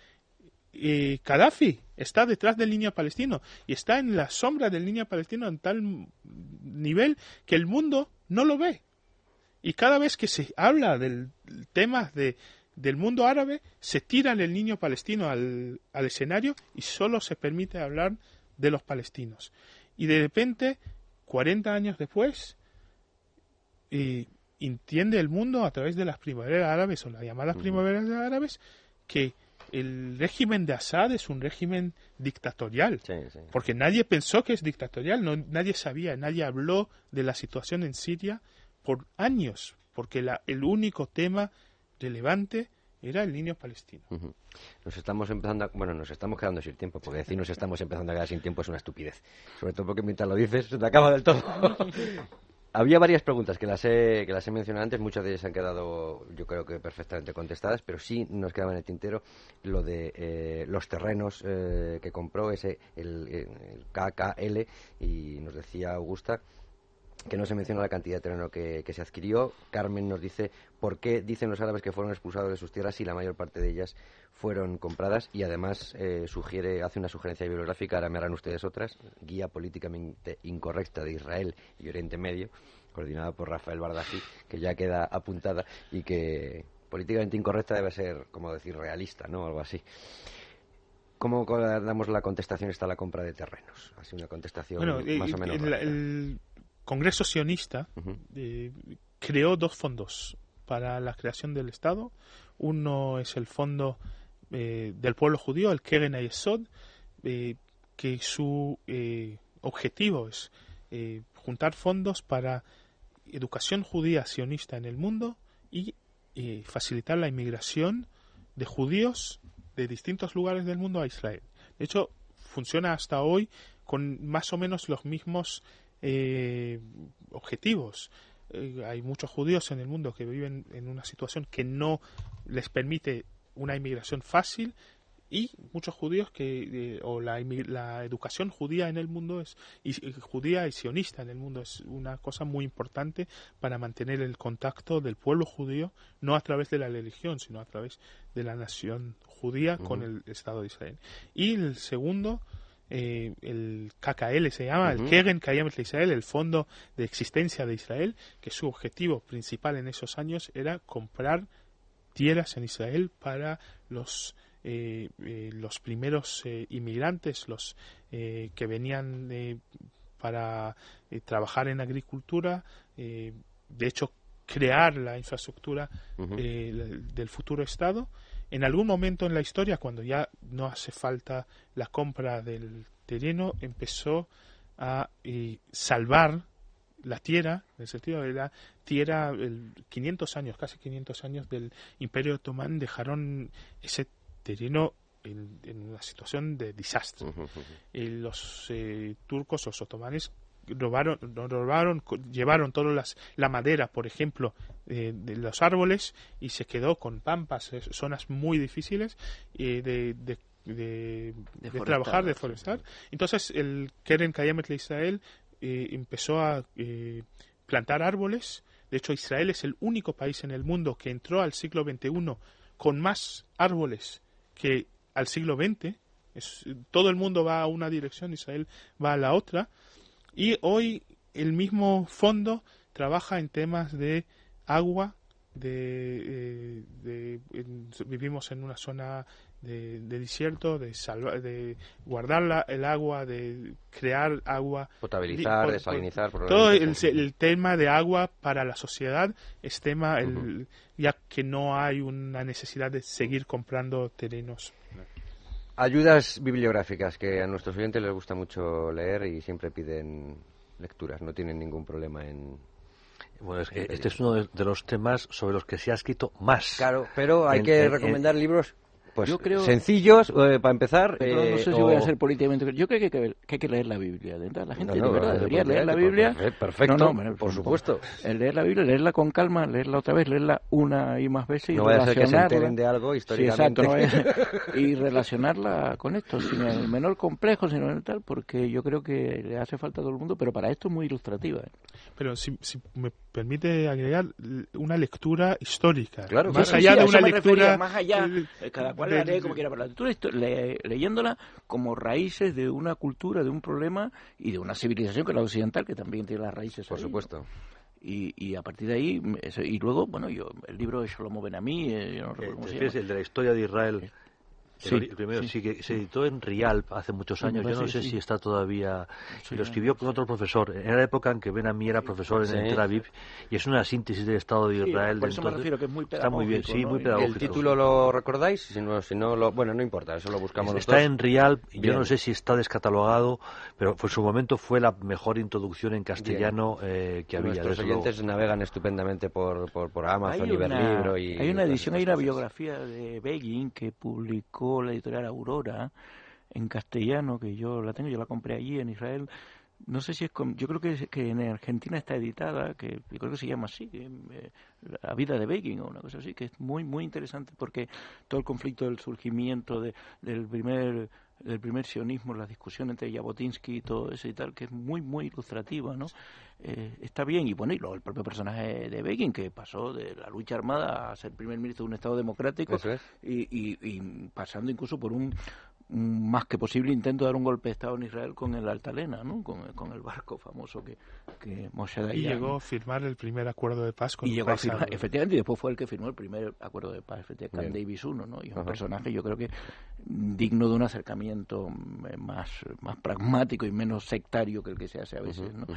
y Gaddafi está detrás del niño palestino y está en la sombra del niño palestino en tal nivel que el mundo no lo ve. Y cada vez que se habla del tema de, del mundo árabe, se tira el niño palestino al, al escenario y solo se permite hablar de los palestinos. Y de repente, 40 años después, eh, entiende el mundo a través de las primaveras árabes o las llamadas primaveras árabes que el régimen de Assad es un régimen dictatorial, porque nadie pensó que es dictatorial, no, nadie sabía, nadie habló de la situación en Siria por años, porque la, el único tema relevante era el niño palestino. Nos estamos empezando, bueno, nos estamos quedando sin tiempo, porque decir nos estamos empezando a quedar sin tiempo es una estupidez. Sobre todo porque mientras lo dices se te acaba del todo. [laughs] Había varias preguntas que las, he, que las he mencionado antes, muchas de ellas han quedado, yo creo que perfectamente contestadas, pero sí nos quedaba en el tintero lo de eh, los terrenos eh, que compró ese el, el KKL y nos decía Augusta que no se menciona la cantidad de terreno que, se adquirió. Carmen nos dice por qué dicen los árabes que fueron expulsados de sus tierras y la mayor parte de ellas fueron compradas y además eh, sugiere, hace una sugerencia bibliográfica, ahora me harán ustedes otras, Guía Políticamente Incorrecta de Israel y Oriente Medio, coordinada por Rafael Bardají, que ya queda apuntada y que políticamente incorrecta debe ser, como decir, realista, ¿no? Algo así. ¿Cómo damos la contestación esta a la compra de terrenos? Así una contestación más o menos. Congreso sionista eh, creó dos fondos para la creación del Estado. Uno es el fondo eh, del pueblo judío, el Keren Ayesod, eh, que su objetivo es juntar fondos para educación judía sionista en el mundo y facilitar la inmigración de judíos de distintos lugares del mundo a Israel. De hecho, funciona hasta hoy con más o menos los mismos eh, objetivos. Eh, hay muchos judíos en el mundo que viven en una situación que no les permite una inmigración fácil y muchos judíos que eh, o la, la, educación judía en el mundo es y, judía y sionista en el mundo es una cosa muy importante para mantener el contacto del pueblo judío no a través de la religión sino a través de la nación judía con el Estado de Israel y el segundo eh, el KKL se llama, el Keren Kayemet Israel, el Fondo de Existencia de Israel, que su objetivo principal en esos años era comprar tierras en Israel para los eh, eh, los primeros inmigrantes, los que venían para trabajar en agricultura, de hecho crear la infraestructura del futuro Estado En algún momento en la historia, cuando ya no hace falta la compra del terreno, empezó a eh, salvar la tierra, en el sentido de la tierra, el 500 años, casi 500 años del Imperio Otomán dejaron ese terreno en, una situación de desastre. Y los eh, turcos, los otomanes, robaron, robaron llevaron toda las, la madera, por ejemplo, de los árboles y se quedó con pampas, zonas muy difíciles eh, de, de, de, trabajar, de forestar. Entonces el Keren Kayemet de Israel eh, empezó a eh, plantar árboles. De hecho, Israel es el único país en el mundo que entró al siglo XXI con más árboles que al siglo XX. Es, todo el mundo va a una dirección, Israel va a la otra. Y hoy el mismo fondo trabaja en temas de agua, de, eh, vivimos en una zona de, desierto, de, de guardar el agua, de crear agua. Potabilizar, desalinizar. todo el, tema de agua para la sociedad es tema, el, ya que no hay una necesidad de seguir comprando terrenos. Ayudas bibliográficas que a nuestros oyentes les gusta mucho leer y siempre piden lecturas, no tienen ningún problema en, bueno, es que este es uno de, los temas sobre los que se ha escrito más. Claro, pero hay que recomendar libros pues yo creo, sencillos eh, para empezar. no sé si voy a ser políticamente. Yo creo que hay que, que, leer la Biblia. La gente de verdad debería leer la Biblia. Perfecto, por supuesto. leer la Biblia, leerla con calma, leerla otra vez, leerla una y más veces y no vaya a ser que se enteren de algo históricamente. [laughs] y relacionarla con esto, sin el menor complejo, sino el tal, porque yo creo que le hace falta a todo el mundo, pero para esto es muy ilustrativa. ¿eh? Pero si, si me permite agregar una lectura histórica. Claro, más allá de una lectura. más allá, cada como quiera, pero la leyéndola como raíces de una cultura, de un problema y de una civilización que es la occidental, que también tiene las raíces. Por supuesto. Y, y, a partir de ahí, y luego, bueno, yo el libro de Shlomo Ben-Ami, eh, yo no recuerdo cómo se llama. el de la historia de Israel. Sí, el primero sí. que se editó en Rialp hace muchos años. Yo no sé si está todavía. lo escribió con otro profesor. En la época en que Ben Ami era profesor en Tel Aviv y es una síntesis del Estado de Israel. por eso me refiero que es muy Está muy bien, sí, muy pedagógico. ¿El título lo recordáis? Si no, si no lo, bueno, no importa, eso lo buscamos. Está en Rialp. Yo no sé si está descatalogado, pero en su momento fue la mejor introducción en castellano eh, que había. Nuestros oyentes navegan estupendamente por, por, por Amazon y Verlibro. Y, hay una edición, hay una biografía de Begin que publicó la editorial Aurora en castellano, que yo la tengo, yo la compré allí en Israel. No sé si es yo creo que, que en Argentina está editada, que creo que se llama así, eh, La vida de Begin o una cosa así, que es muy muy interesante porque todo el conflicto del surgimiento de, del primer del primer sionismo, la discusión entre Jabotinsky y todo eso y tal, que es muy, muy ilustrativa, ¿no? Eh, está bien, y bueno, y luego el propio personaje de Begin, que pasó de la lucha armada a ser primer ministro de un Estado democrático, y, y, pasando incluso por un, más que posible intento de dar un golpe de Estado en Israel con el Altalena, ¿no? con, el barco famoso que, que Moshe Dayan. Y llegó a firmar el primer acuerdo de paz con Y llegó a firmar, efectivamente, y después fue el que firmó el primer acuerdo de paz, efectivamente, Davis I, ¿no? Y es un personaje, yo creo que digno de un acercamiento más, más pragmático y menos sectario que el que se hace a veces, ¿no?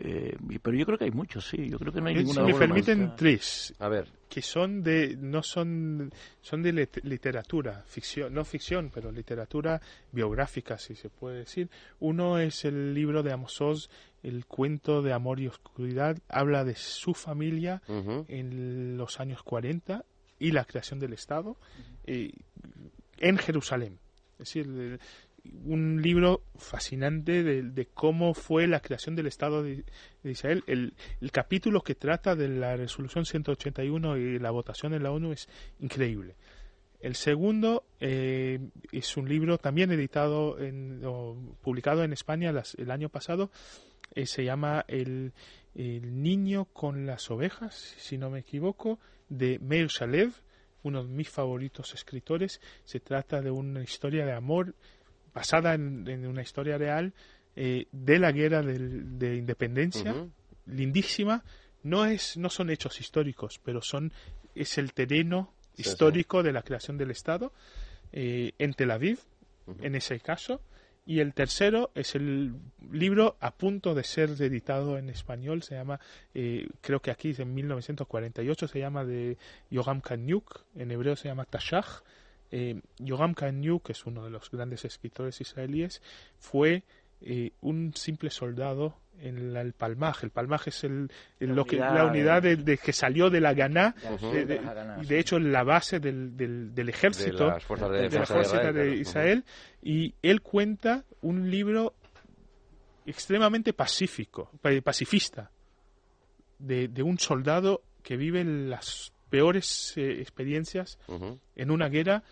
Eh, pero yo creo que hay muchos, sí. Yo creo que no hay ninguna. me permiten tres. A ver. Que son de. No son. Son de literatura. Ficción. No ficción, pero literatura biográfica, si se puede decir. Uno es el libro de Amos Oz, El cuento de amor y oscuridad. Habla de su familia en los años 40 y la creación del Estado eh, en Jerusalén. Es decir, un libro fascinante de, cómo fue la creación del Estado de, Israel. El, capítulo que trata de la resolución 181 y la votación en la ONU es increíble. El segundo eh, es un libro también editado en, o publicado en España el año pasado. Eh, se llama el, niño con las ovejas, si no me equivoco, de Meir Shalev, uno de mis favoritos escritores. Se trata de una historia de amor basada en, una historia real eh, de la guerra de, independencia, lindísima. No, es, no son hechos históricos, pero son es el terreno histórico de la creación del Estado eh, en Tel Aviv, en ese caso. Y el tercero es el libro a punto de ser editado en español, se llama, eh, creo que aquí es en 1948, se llama de Yogam Kanyuk, en hebreo se llama Tashach. Eh, Yogam Kanyuk, que es uno de los grandes escritores israelíes, fue eh, un simple soldado en el palmaje. El palmaje es el, lo que, la unidad de, que salió de la Ganá, y de hecho la base del, del, ejército de las fuerzas de, Israel, y él cuenta un libro extremadamente pacífico, pacifista, de, de un soldado que vive las peores eh, experiencias en una guerra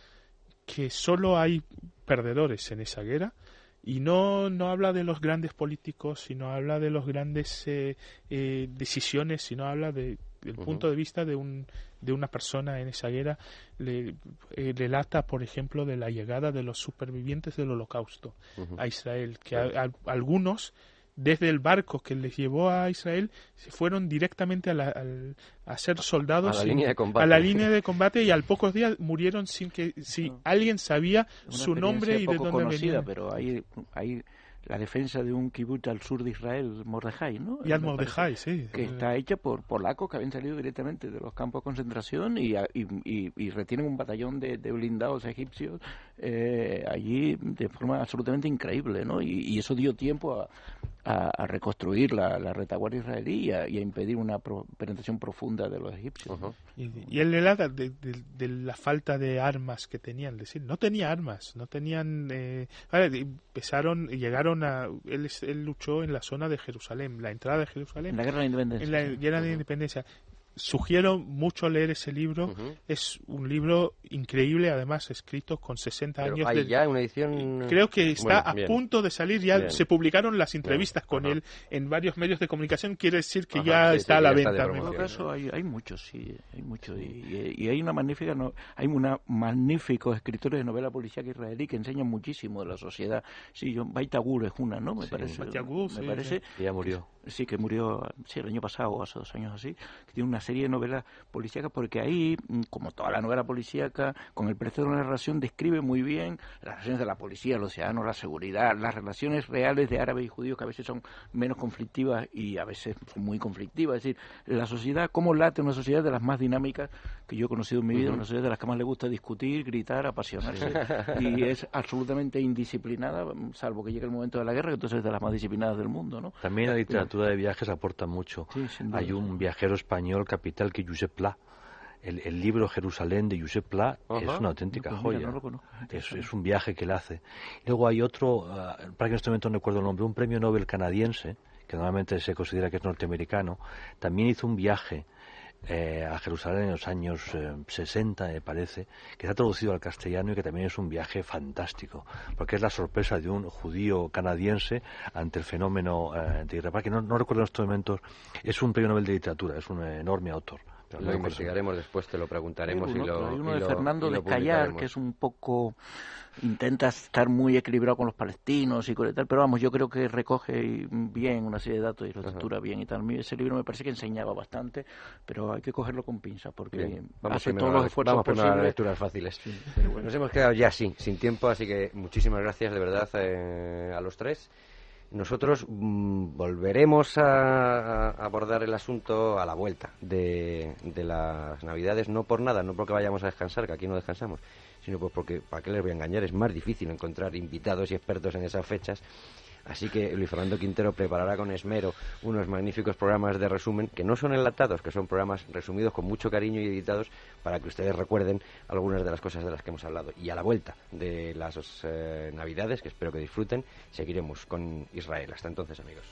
que solo hay perdedores en esa guerra. Y no, no habla de los grandes políticos, sino habla de los grandes eh, eh, decisiones, sino habla de, del punto de vista de, un, de una persona en esa guerra. Le, eh, relata, por ejemplo, de la llegada de los supervivientes del holocausto a Israel, que algunos desde el barco que les llevó a Israel se fueron directamente a, la, a, ser soldados a la, línea de combate. a la línea de combate y al pocos días murieron sin que si alguien sabía su nombre y de dónde conocida, pero hay, hay la defensa de un kibbutz al sur de Israel, Mordejai, ¿no? Y al Mordejai, sí. Que está hecha por polacos que habían salido directamente de los campos de concentración y, y, y, retienen un batallón de, de blindados egipcios eh, allí de forma absolutamente increíble, ¿no? Y, eso dio tiempo a, a, reconstruir la, la, retaguardia israelí y a, impedir una penetración profunda de los egipcios. y, él le de, de, la falta de armas que tenían, decir, no tenía armas, no tenían, eh, empezaron, llegaron a, él, él luchó en la zona de Jerusalén, la entrada de Jerusalén. En la guerra de independencia. En la guerra de independencia sugiero mucho leer ese libro. Es un libro increíble, además escrito con 60 años. Hay ya una edición. Creo que está a punto de salir. Ya se publicaron las entrevistas con él en varios medios de comunicación. Quiere decir que ya está a la venta. En todo caso, hay, hay muchos, sí, hay muchos. Y, hay una magnífica, no, hay una magníficos escritores de novela policíaca israelí que enseñan muchísimo de la sociedad. Sí, yo, Baitagur es una, ¿no? Me parece. me parece. ya murió. Sí, que murió, sí, el año pasado o hace dos años así. Que tiene una serie de novelas policíacas porque ahí, mm, como toda la novela policíaca, con el precio de una narración describe muy bien las relaciones de la policía, los ciudadanos, la seguridad, las relaciones reales de árabes y judíos que a veces son menos conflictivas y a veces muy conflictivas. Es decir, la sociedad, cómo late una sociedad de las más dinámicas que yo he conocido en mi vida, una sociedad de las que más le gusta discutir, gritar, apasionarse [laughs] y es absolutamente indisciplinada, salvo que llegue el momento de la guerra, que entonces es de las más disciplinadas del mundo. ¿no? También la literatura de viajes aporta mucho. Hay un viajero español capital que Josep Pla. El, libro Jerusalén de Josep Pla es una auténtica pues joya. es, un viaje que él hace. Luego hay otro, uh, para que en este momento no recuerdo el nombre, un premio Nobel canadiense, que normalmente se considera que es norteamericano, también hizo un viaje eh, a Jerusalén en los años 60, eh, me parece, que se ha traducido al castellano y que también es un viaje fantástico, porque es la sorpresa de un judío canadiense ante el fenómeno eh, de Israel, que no, no, recuerdo en estos momentos, es un premio Nobel de literatura, es un enorme autor. Lo investigaremos después, te lo preguntaremos. y lo, hay uno de Fernando de Callar, que es un poco intenta estar muy equilibrado con los palestinos y con tal, pero vamos, yo creo que recoge bien una serie de datos y lo estructura bien y tal. Ese libro me parece que enseñaba bastante, pero hay que cogerlo con pinzas porque vamos hace todos los esfuerzos vamos posibles. lecturas fáciles. Nos hemos quedado ya sin, sin tiempo, así que muchísimas gracias de verdad eh, a los tres. Nosotros mm, volveremos a, abordar el asunto a la vuelta de, de las Navidades, no por nada, no porque vayamos a descansar, que aquí no descansamos, sino pues porque, ¿para qué les voy a engañar? Es más difícil encontrar invitados y expertos en esas fechas. Así que Luis Fernando Quintero preparará con esmero unos magníficos programas de resumen que no son enlatados, que son programas resumidos con mucho cariño y editados para que ustedes recuerden algunas de las cosas de las que hemos hablado. Y a la vuelta de las eh, Navidades, que espero que disfruten, seguiremos con Israel. Hasta entonces, amigos.